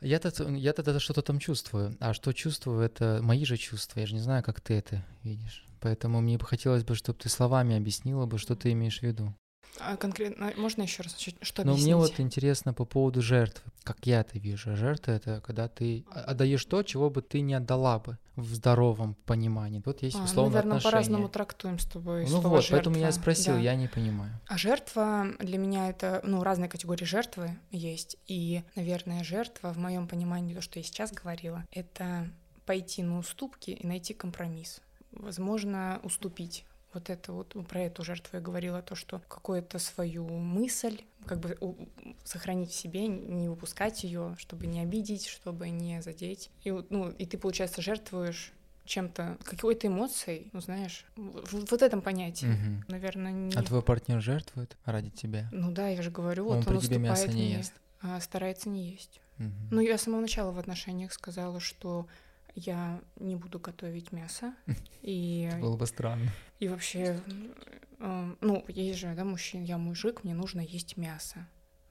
Я-то, я-то что-то там чувствую, а что чувствую, это мои же чувства. Я же не знаю, как ты это видишь. Поэтому мне бы хотелось бы, чтобы ты словами объяснила бы, что ты имеешь в виду. А конкретно, можно еще раз, что Но объяснить? мне вот интересно по поводу жертвы, как я это вижу. Жертва — это когда ты отдаешь то, чего бы ты не отдала бы в здоровом понимании. Тут есть А, условно наверное, отношения. по-разному трактуем с тобой Ну вот, жертва. поэтому я спросил, Да. я не понимаю. А жертва для меня это, ну, разные категории жертвы есть. И, наверное, жертва в моем понимании, то, что я сейчас говорила, это пойти на уступки и найти компромисс. Возможно, уступить. Вот это вот ну, про эту жертву я говорила, то, что какую-то свою мысль как бы сохранить в себе, не выпускать ее, чтобы не обидеть, чтобы не задеть. И, ну, и ты, получается, жертвуешь чем-то, какой-то эмоцией, ну, знаешь, в, вот этом понятии. Мгм. Наверное, не... А твой партнер жертвует ради тебя? Ну да, я же говорю, Он вот он тебе мясо не мне, ест. а старается не есть. Мгм. Ну, я с самого начала в отношениях сказала, что я не буду готовить мясо. И, Это было бы странно. и вообще, м, ну, есть же, да, мужчина, я мужик, мне нужно есть мясо.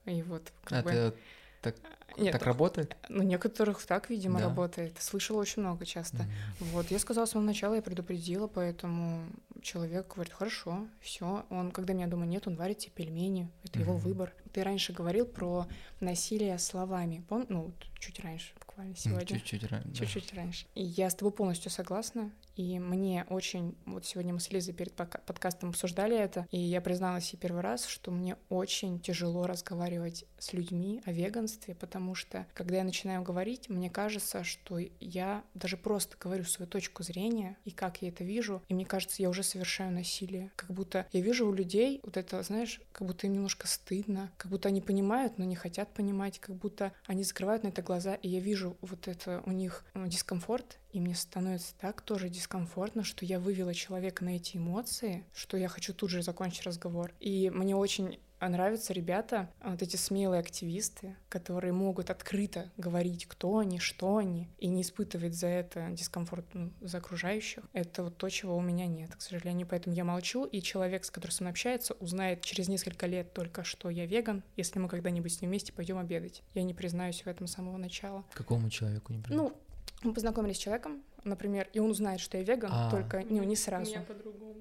И вот, как бы... Это так, Нет, так работает? ну, некоторых так, видимо, Да. работает. Слышала очень много часто. Мгм. Вот, я сказала с самого начала, я предупредила, поэтому человек говорит, хорошо, все. Он, когда меня дома нет, он варит тебе пельмени, это его Мгм. выбор. Ты раньше говорил про насилие словами, пом... ну, чуть раньше, буквально сегодня. Чуть-чуть раньше. да. Чуть-чуть раньше. И я с тобой полностью согласна. И мне очень... Вот сегодня мы с Лизой перед подка- подкастом обсуждали это, и я призналась ей первый раз, что мне очень тяжело разговаривать с людьми о веганстве, потому что, когда я начинаю говорить, мне кажется, что я даже просто говорю свою точку зрения и как я это вижу, и мне кажется, я уже совершаю насилие. Как будто я вижу у людей вот это, знаешь, как будто им немножко стыдно, как будто они понимают, но не хотят понимать, как будто они закрывают на это глаза, и я вижу вот это у них э, дискомфорт, и мне становится так тоже дискомфортно, что я вывела человека на эти эмоции, что я хочу тут же закончить разговор. И мне очень нравятся ребята, а, вот эти смелые активисты, которые могут открыто говорить, кто они, что они, и не испытывать за это дискомфорт ну, за окружающих. Это вот то, чего у меня нет, к сожалению. Поэтому я молчу, и человек, с которым со мной общается, узнает через несколько лет только, что я веган, если мы когда-нибудь с ним вместе пойдем обедать. Я не признаюсь в этом с самого начала. Какому человеку не Ну, мы познакомились с человеком, например, и он узнает, что я веган, А. только ну, не сразу. Меня по-другому.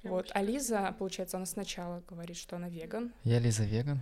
Прям Вот, а Лиза, получается, она сначала говорит, что она веган. Я Лиза веган.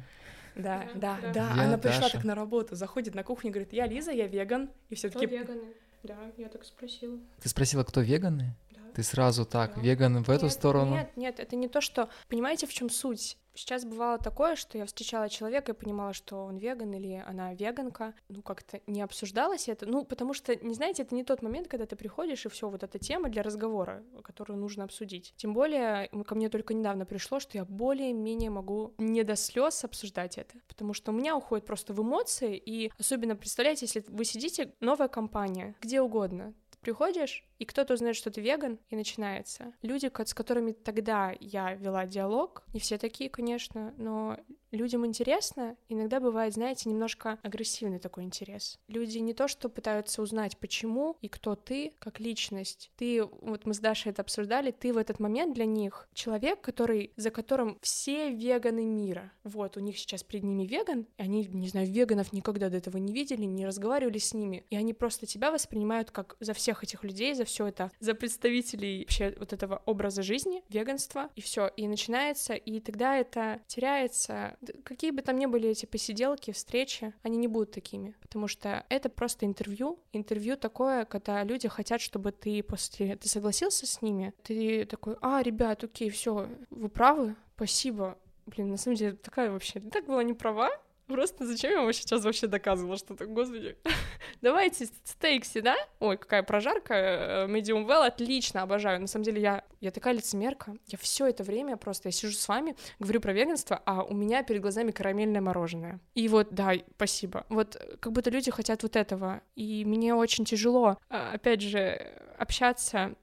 Да, Да, да, да. Я Она пришла Даша. так на работу, заходит на кухню и говорит, я Лиза, я веган. И все Кто таки веганы? Да, я так спросила. Ты спросила, кто веганы? Ты сразу так, Да. веганы в эту Нет, сторону? Нет, нет, это не то, что... Понимаете, в чем суть? Сейчас бывало такое, что я встречала человека и понимала, что он веган или она веганка. Ну, как-то не обсуждалось это. Ну, потому что, не знаете, это не тот момент, когда ты приходишь, и все, вот эта тема для разговора, которую нужно обсудить. Тем более, ко мне только недавно пришло, что я более-менее могу не до слез обсуждать это. Потому что у меня уходит просто в эмоции, и особенно, представляете, если вы сидите, новая компания, где угодно, приходишь, и кто-то узнает, что ты веган, и начинается. Люди, с которыми тогда я вела диалог, не все такие, конечно, но людям интересно, иногда бывает, знаете, немножко агрессивный такой интерес. Люди не то, что пытаются узнать, почему и кто ты как личность. Ты, вот мы с Дашей это обсуждали, ты в этот момент для них человек, который, за которым все веганы мира. Вот, у них сейчас перед ними веган, и они, не знаю, веганов никогда до этого не видели, не разговаривали с ними, и они просто тебя воспринимают как за всех этих людей, за все это, за представителей вообще вот этого образа жизни, веганства, и все, и начинается, и тогда это теряется. Какие бы там ни были эти посиделки, встречи, они не будут такими, потому что это просто интервью, интервью такое, когда люди хотят, чтобы ты после, ты согласился с ними, ты такой, а, ребят, окей, все, вы правы, спасибо, Блин, на самом деле, такая вообще, так была не права, Просто зачем я вам сейчас вообще доказывала что-то, господи. Давайте стейкси, да? Ой, какая прожарка, э, medium well, отлично, обожаю. На самом деле я, я такая лицемерка. Я все это время просто, я сижу с вами, говорю про веганство, а у меня перед глазами карамельное мороженое. И вот, да, спасибо. Вот э, как будто люди хотят вот этого. И мне очень тяжело, а, опять же, общаться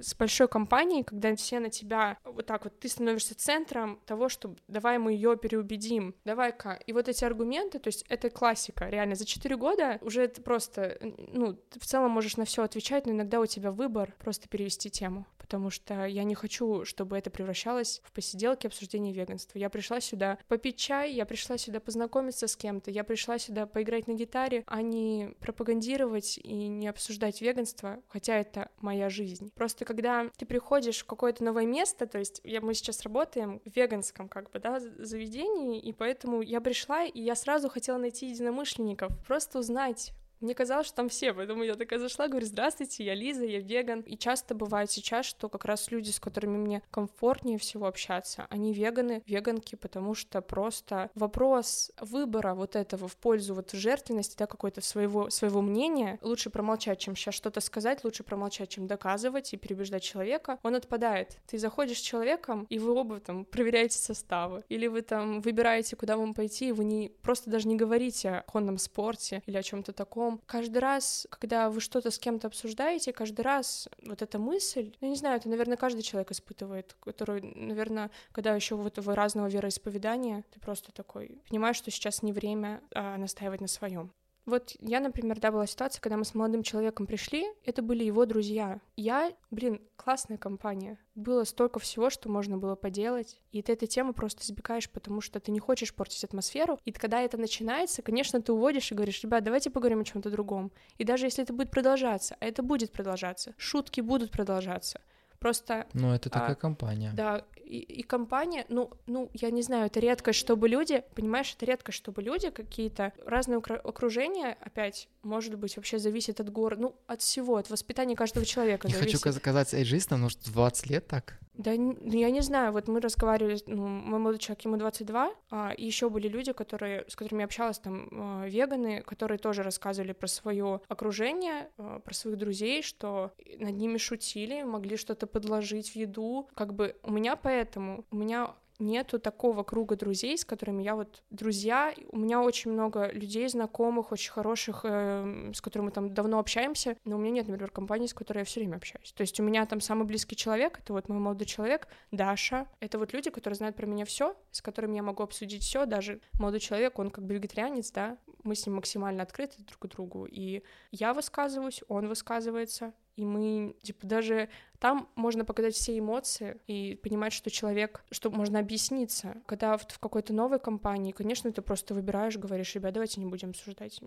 с большой компанией, когда все на тебя вот так вот, ты становишься центром того, что давай мы ее переубедим, давай-ка. И вот эти аргументы, то есть это классика, реально, за 4 года уже это просто, ну, ты в целом можешь на все отвечать, но иногда у тебя выбор просто перевести тему, потому что я не хочу, чтобы это превращалось в посиделки обсуждения веганства. Я пришла сюда попить чай, я пришла сюда познакомиться с кем-то, я пришла сюда поиграть на гитаре, а не пропагандировать и не обсуждать веганство, хотя это моя жизнь. Просто когда ты приходишь в какое-то новое место, то есть я, мы сейчас работаем в веганском как бы, да, заведении, и поэтому я пришла, и я сразу хотела найти единомышленников, просто узнать, мне казалось, что там все, поэтому я такая зашла, говорю, здравствуйте, я Лиза, я веган. И часто бывает сейчас, что как раз люди, с которыми мне комфортнее всего общаться, они веганы, веганки, потому что просто вопрос выбора вот этого в пользу вот жертвенности, да, какой-то своего, своего мнения, лучше промолчать, чем сейчас что-то сказать, лучше промолчать, чем доказывать и переубеждать человека, он отпадает. Ты заходишь с человеком, и вы оба там проверяете составы, или вы там выбираете, куда вам пойти, и вы не просто даже не говорите о конном спорте или о чем-то таком, потом каждый раз, когда вы что-то с кем-то обсуждаете, каждый раз вот эта мысль, ну, не знаю, это, наверное, каждый человек испытывает, который, наверное, когда еще вот вы разного вероисповедания, ты просто такой понимаешь, что сейчас не время а, настаивать на своем. Вот я, например, да, была ситуация, когда мы с молодым человеком пришли, это были его друзья. Я, блин, классная компания. Было столько всего, что можно было поделать. И ты эту тему просто избегаешь, потому что ты не хочешь портить атмосферу. И когда это начинается, конечно, ты уводишь и говоришь, ребят, давайте поговорим о чем-то другом. И даже если это будет продолжаться, а это будет продолжаться, шутки будут продолжаться, Просто... Ну, это такая а, компания. Да, и, и компания, ну, ну, я не знаю, это редкость, чтобы люди, понимаешь, это редкость, чтобы люди какие-то разные окружения, опять, может быть, вообще зависит от города, ну, от всего, от воспитания каждого человека. Не зависит. хочу казаться эйджистом, но что 20 лет так? Да, ну, я не знаю, вот мы разговаривали, ну, мой молодой человек, ему 22, а, еще были люди, которые, с которыми я общалась, там, а, веганы, которые тоже рассказывали про свое окружение, а, про своих друзей, что над ними шутили, могли что-то подложить в еду, как бы у меня поэтому, у меня нету такого круга друзей, с которыми я вот друзья. У меня очень много людей знакомых, очень хороших, э, с которыми мы там давно общаемся, но у меня нет, например, компании, с которой я все время общаюсь. То есть у меня там самый близкий человек, это вот мой молодой человек, Даша. Это вот люди, которые знают про меня все, с которыми я могу обсудить все, даже молодой человек, он как бы вегетарианец, да, мы с ним максимально открыты друг к другу, и я высказываюсь, он высказывается, и мы, типа, даже там можно показать все эмоции и понимать, что человек, что можно объясниться. Когда в, в какой-то новой компании, конечно, ты просто выбираешь, говоришь, ребят, давайте не будем обсуждать.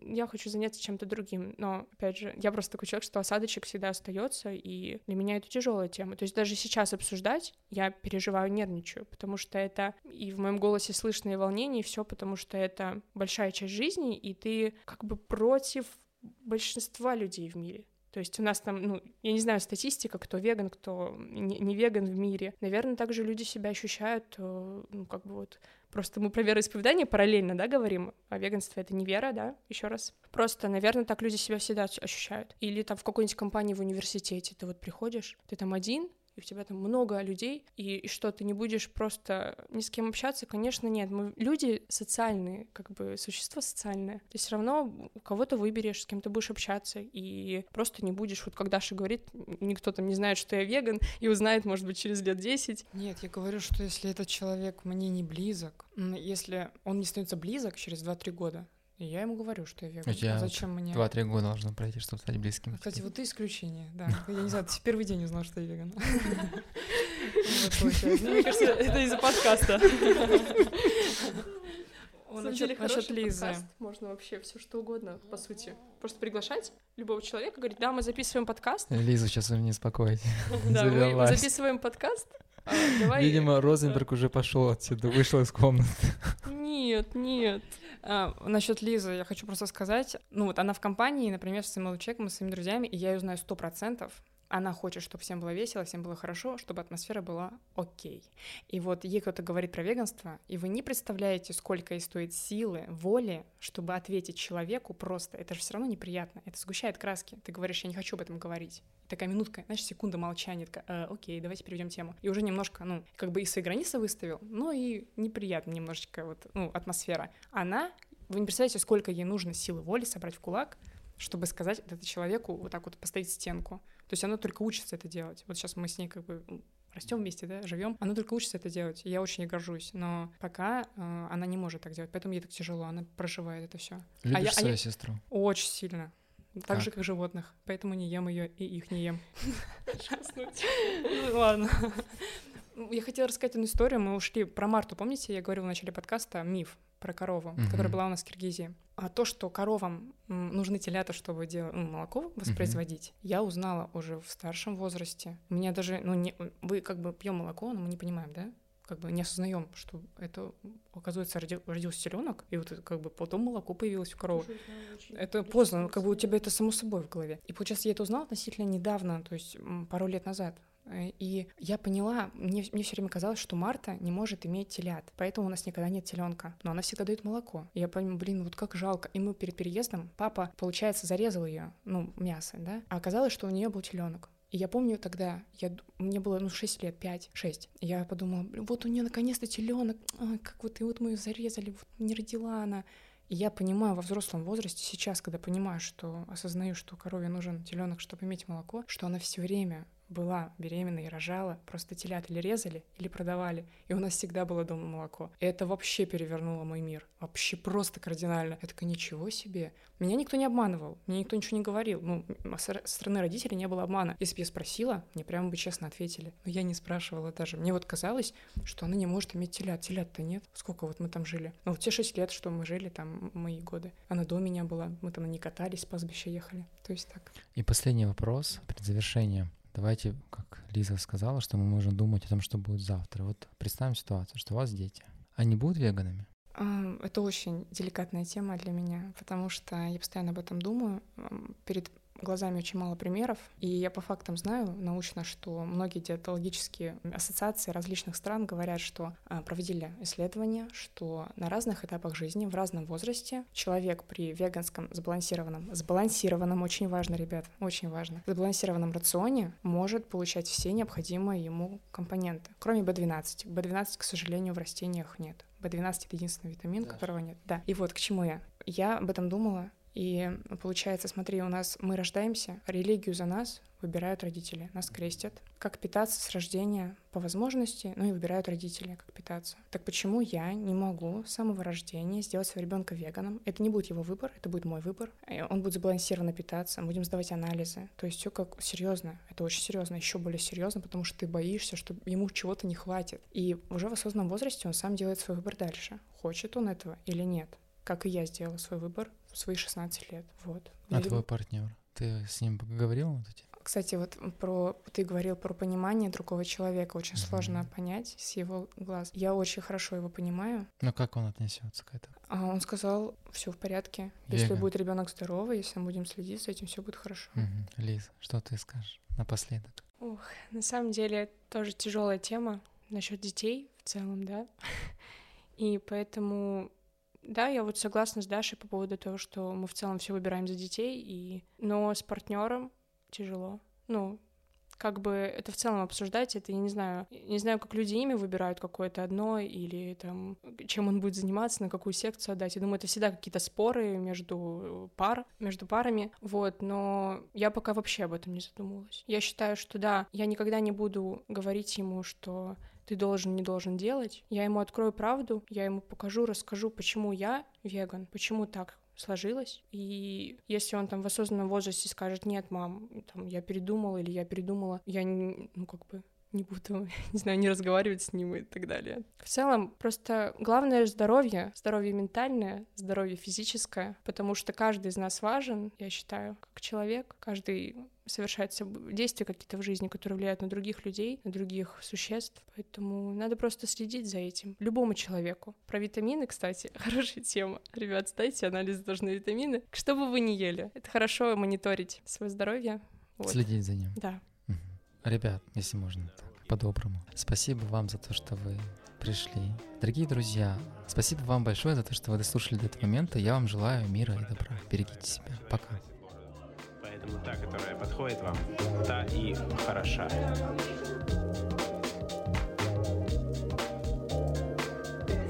Я хочу заняться чем-то другим. Но, опять же, я просто такой человек, что осадочек всегда остается, и для меня это тяжелая тема. То есть даже сейчас обсуждать я переживаю, нервничаю, потому что это и в моем голосе слышно и волнение, и все, потому что это большая часть жизни, и ты как бы против большинства людей в мире. То есть у нас там, ну, я не знаю, статистика, кто веган, кто не, не веган в мире. Наверное, также люди себя ощущают, э, ну, как бы вот Просто мы про вероисповедание параллельно, да, говорим, а веганство — это не вера, да, еще раз. Просто, наверное, так люди себя всегда ощущают. Или там в какой-нибудь компании в университете ты вот приходишь, ты там один, и у тебя там много людей, и, и что, ты не будешь просто ни с кем общаться? Конечно, нет. Мы люди социальные, как бы существа социальные. Ты все равно у кого-то выберешь, с кем ты будешь общаться, и просто не будешь, вот как Даша говорит, никто там не знает, что я веган, и узнает, может быть, через лет 10. Нет, я говорю, что если этот человек мне не близок, если он не становится близок через 2-3 года, и я ему говорю, что я веган. А зачем мне? Два-три года должно пройти, чтобы стать близким. Кстати, вот ты исключение, да. Я не знаю, ты первый день узнал, что я веган. Мне кажется, это из-за подкаста. Насчет, насчет Лизы. Можно вообще все что угодно, по сути. Просто приглашать любого человека, говорить, да, мы записываем подкаст. Лиза, сейчас вы не успокоите. Да, мы записываем подкаст, а, давай... Видимо, Розенберг уже пошел отсюда, вышел из комнаты. Нет, нет. А, насчет Лизы я хочу просто сказать, ну вот она в компании, например, с своим человеком, с своими друзьями, и я ее знаю сто процентов, она хочет, чтобы всем было весело, всем было хорошо, чтобы атмосфера была окей. И вот ей кто-то говорит про веганство, и вы не представляете, сколько ей стоит силы, воли, чтобы ответить человеку просто. Это же все равно неприятно, это сгущает краски. Ты говоришь, я не хочу об этом говорить. И такая минутка, знаешь, секунда молчания, такая, э, окей, давайте перейдем тему. И уже немножко, ну, как бы и свои границы выставил, но и неприятно немножечко вот, ну, атмосфера. Она, вы не представляете, сколько ей нужно силы воли собрать в кулак, чтобы сказать это человеку вот так вот поставить стенку. То есть она только учится это делать. Вот сейчас мы с ней как бы растем вместе, да, живем. Она только учится это делать. И я очень ей горжусь. Но пока э, она не может так делать. Поэтому ей так тяжело. Она проживает это все. Любишь а я, свою а я... сестру? Очень сильно. Так Как? же, как животных. Поэтому не ем ее и их не ем. Ну, Ладно. Я хотела рассказать одну историю. Мы ушли про Марту. Помните, я говорила в начале подкаста миф про корову, Мгм. которая была у нас в Киргизии. А то, что коровам нужны телята, чтобы делать, ну, молоко воспроизводить, я узнала уже в старшем возрасте. У меня даже, ну, не, вы как бы пьем молоко, но мы не понимаем, да? Как бы не осознаем, что это, оказывается, роди- родился теленок, и вот как бы потом молоко появилось у коровы. Это поздно, как бы у тебя это само собой в голове. И получается, я это узнала относительно недавно, то есть пару лет назад. Э, И я поняла, мне, мне все время казалось, что Марта не может иметь телят, поэтому у нас никогда нет теленка, но она всегда дает молоко. И я понимаю, блин, вот как жалко. И мы перед переездом, папа, получается, зарезал ее, ну, мясо, да, а оказалось, что у нее был теленок. И я помню тогда, я, мне было ну 6 лет, 5, 6. И я подумала, «Блин, вот у нее наконец-то теленок, как вот, и вот мы ее зарезали, вот не родила она. И я понимаю во взрослом возрасте сейчас, когда понимаю, что осознаю, что корове нужен теленок, чтобы иметь молоко, что она все время была беременна и рожала, просто телят или резали, или продавали, и у нас всегда было дома молоко. И это вообще перевернуло мой мир, вообще просто кардинально. Я такая, ничего себе. Меня никто не обманывал, мне никто ничего не говорил. Ну, со стороны родителей не было обмана. Если бы я спросила, мне прямо бы честно ответили. Но я не спрашивала даже. Мне вот казалось, что она не может иметь телят. Телят-то нет. Сколько вот мы там жили? Ну, вот те шесть лет, что мы жили, там, мои годы. Она до меня была. Мы там не катались, с пастбища ехали. То есть так. И последний вопрос перед завершением. Давайте, как Лиза сказала, что мы можем думать о том, что будет завтра. Вот представим ситуацию, что у вас дети. Они будут веганами? А, Это очень деликатная тема для меня, потому что я постоянно об этом думаю. Перед глазами очень мало примеров, и я по фактам знаю научно, что многие диетологические ассоциации различных стран говорят, что а, проводили исследования, что на разных этапах жизни, в разном возрасте человек при веганском сбалансированном, сбалансированном, очень важно, ребят, очень важно, сбалансированном рационе может получать все необходимые ему компоненты, кроме B12. B12, к сожалению, в растениях нет. B12 это единственный витамин, Да. которого нет. Да. И вот к чему я. Я об этом думала, и получается, смотри, у нас мы рождаемся, религию за нас выбирают родители, нас крестят. Как питаться с рождения по возможности, ну и выбирают родители, как питаться. Так почему я не могу с самого рождения сделать своего ребенка веганом? Это не будет его выбор, это будет мой выбор. Он будет сбалансированно питаться, будем сдавать анализы. То есть все как серьезно. Это очень серьезно, еще более серьезно, потому что ты боишься, что ему чего-то не хватит. И уже в осознанном возрасте он сам делает свой выбор дальше. Хочет он этого или нет. Как и я сделала свой выбор в свои 16 лет. Вот. А Я твой партнер? Ты с ним поговорил на эту тему? кстати, вот про ты говорил про понимание другого человека. Очень Мгм. сложно понять с его глаз. Я очень хорошо его понимаю. Ну как он отнесется к этому? А он сказал, все в порядке. Если Веган. будет ребенок здоровый, если мы будем следить за этим, все будет хорошо. Мгм. Лиз, что ты скажешь напоследок? Ух, на самом деле тоже тяжелая тема насчет детей в целом, да. И поэтому, да, я вот согласна с Дашей по поводу того, что мы в целом все выбираем за детей, и... но с партнером тяжело. Ну, как бы это в целом обсуждать, это я не знаю, не знаю, как люди имя выбирают какое-то одно или там чем он будет заниматься, на какую секцию отдать. Я думаю, это всегда какие-то споры между пар, между парами, вот. Но я пока вообще об этом не задумывалась. Я считаю, что да, я никогда не буду говорить ему, что ты должен, не должен делать. Я ему открою правду, я ему покажу, расскажу, почему я веган, почему так сложилось. И если он там в осознанном возрасте скажет, нет, мам, там, я передумал или я передумала, я, не, ну, как бы, не буду, не знаю, не разговаривать с ним и так далее. В целом, просто главное здоровье, здоровье ментальное, здоровье физическое, потому что каждый из нас важен, я считаю, как человек, каждый совершает соб- действия какие-то в жизни, которые влияют на других людей, на других существ. Поэтому надо просто следить за этим. Любому человеку. Про витамины, кстати, хорошая тема. Ребят, сдайте анализ тоже на витамины. Что бы вы ни ели, это хорошо мониторить свое здоровье. Вот. Следить за ним. Да. Ребят, если можно так, по-доброму. Спасибо вам за то, что вы пришли. Дорогие друзья, спасибо вам большое за то, что вы дослушали до этого момента. Я вам желаю мира и добра. Берегите себя. Пока. Поэтому та, которая подходит вам, та и хороша.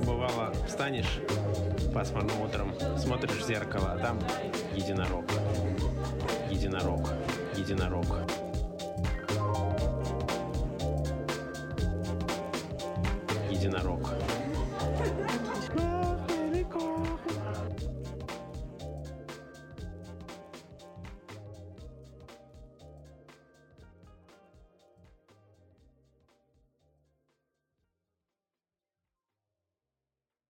Бывало, встанешь пасмурным утром, смотришь в зеркало, а там единорог. Единорог. Единорог. Единорог.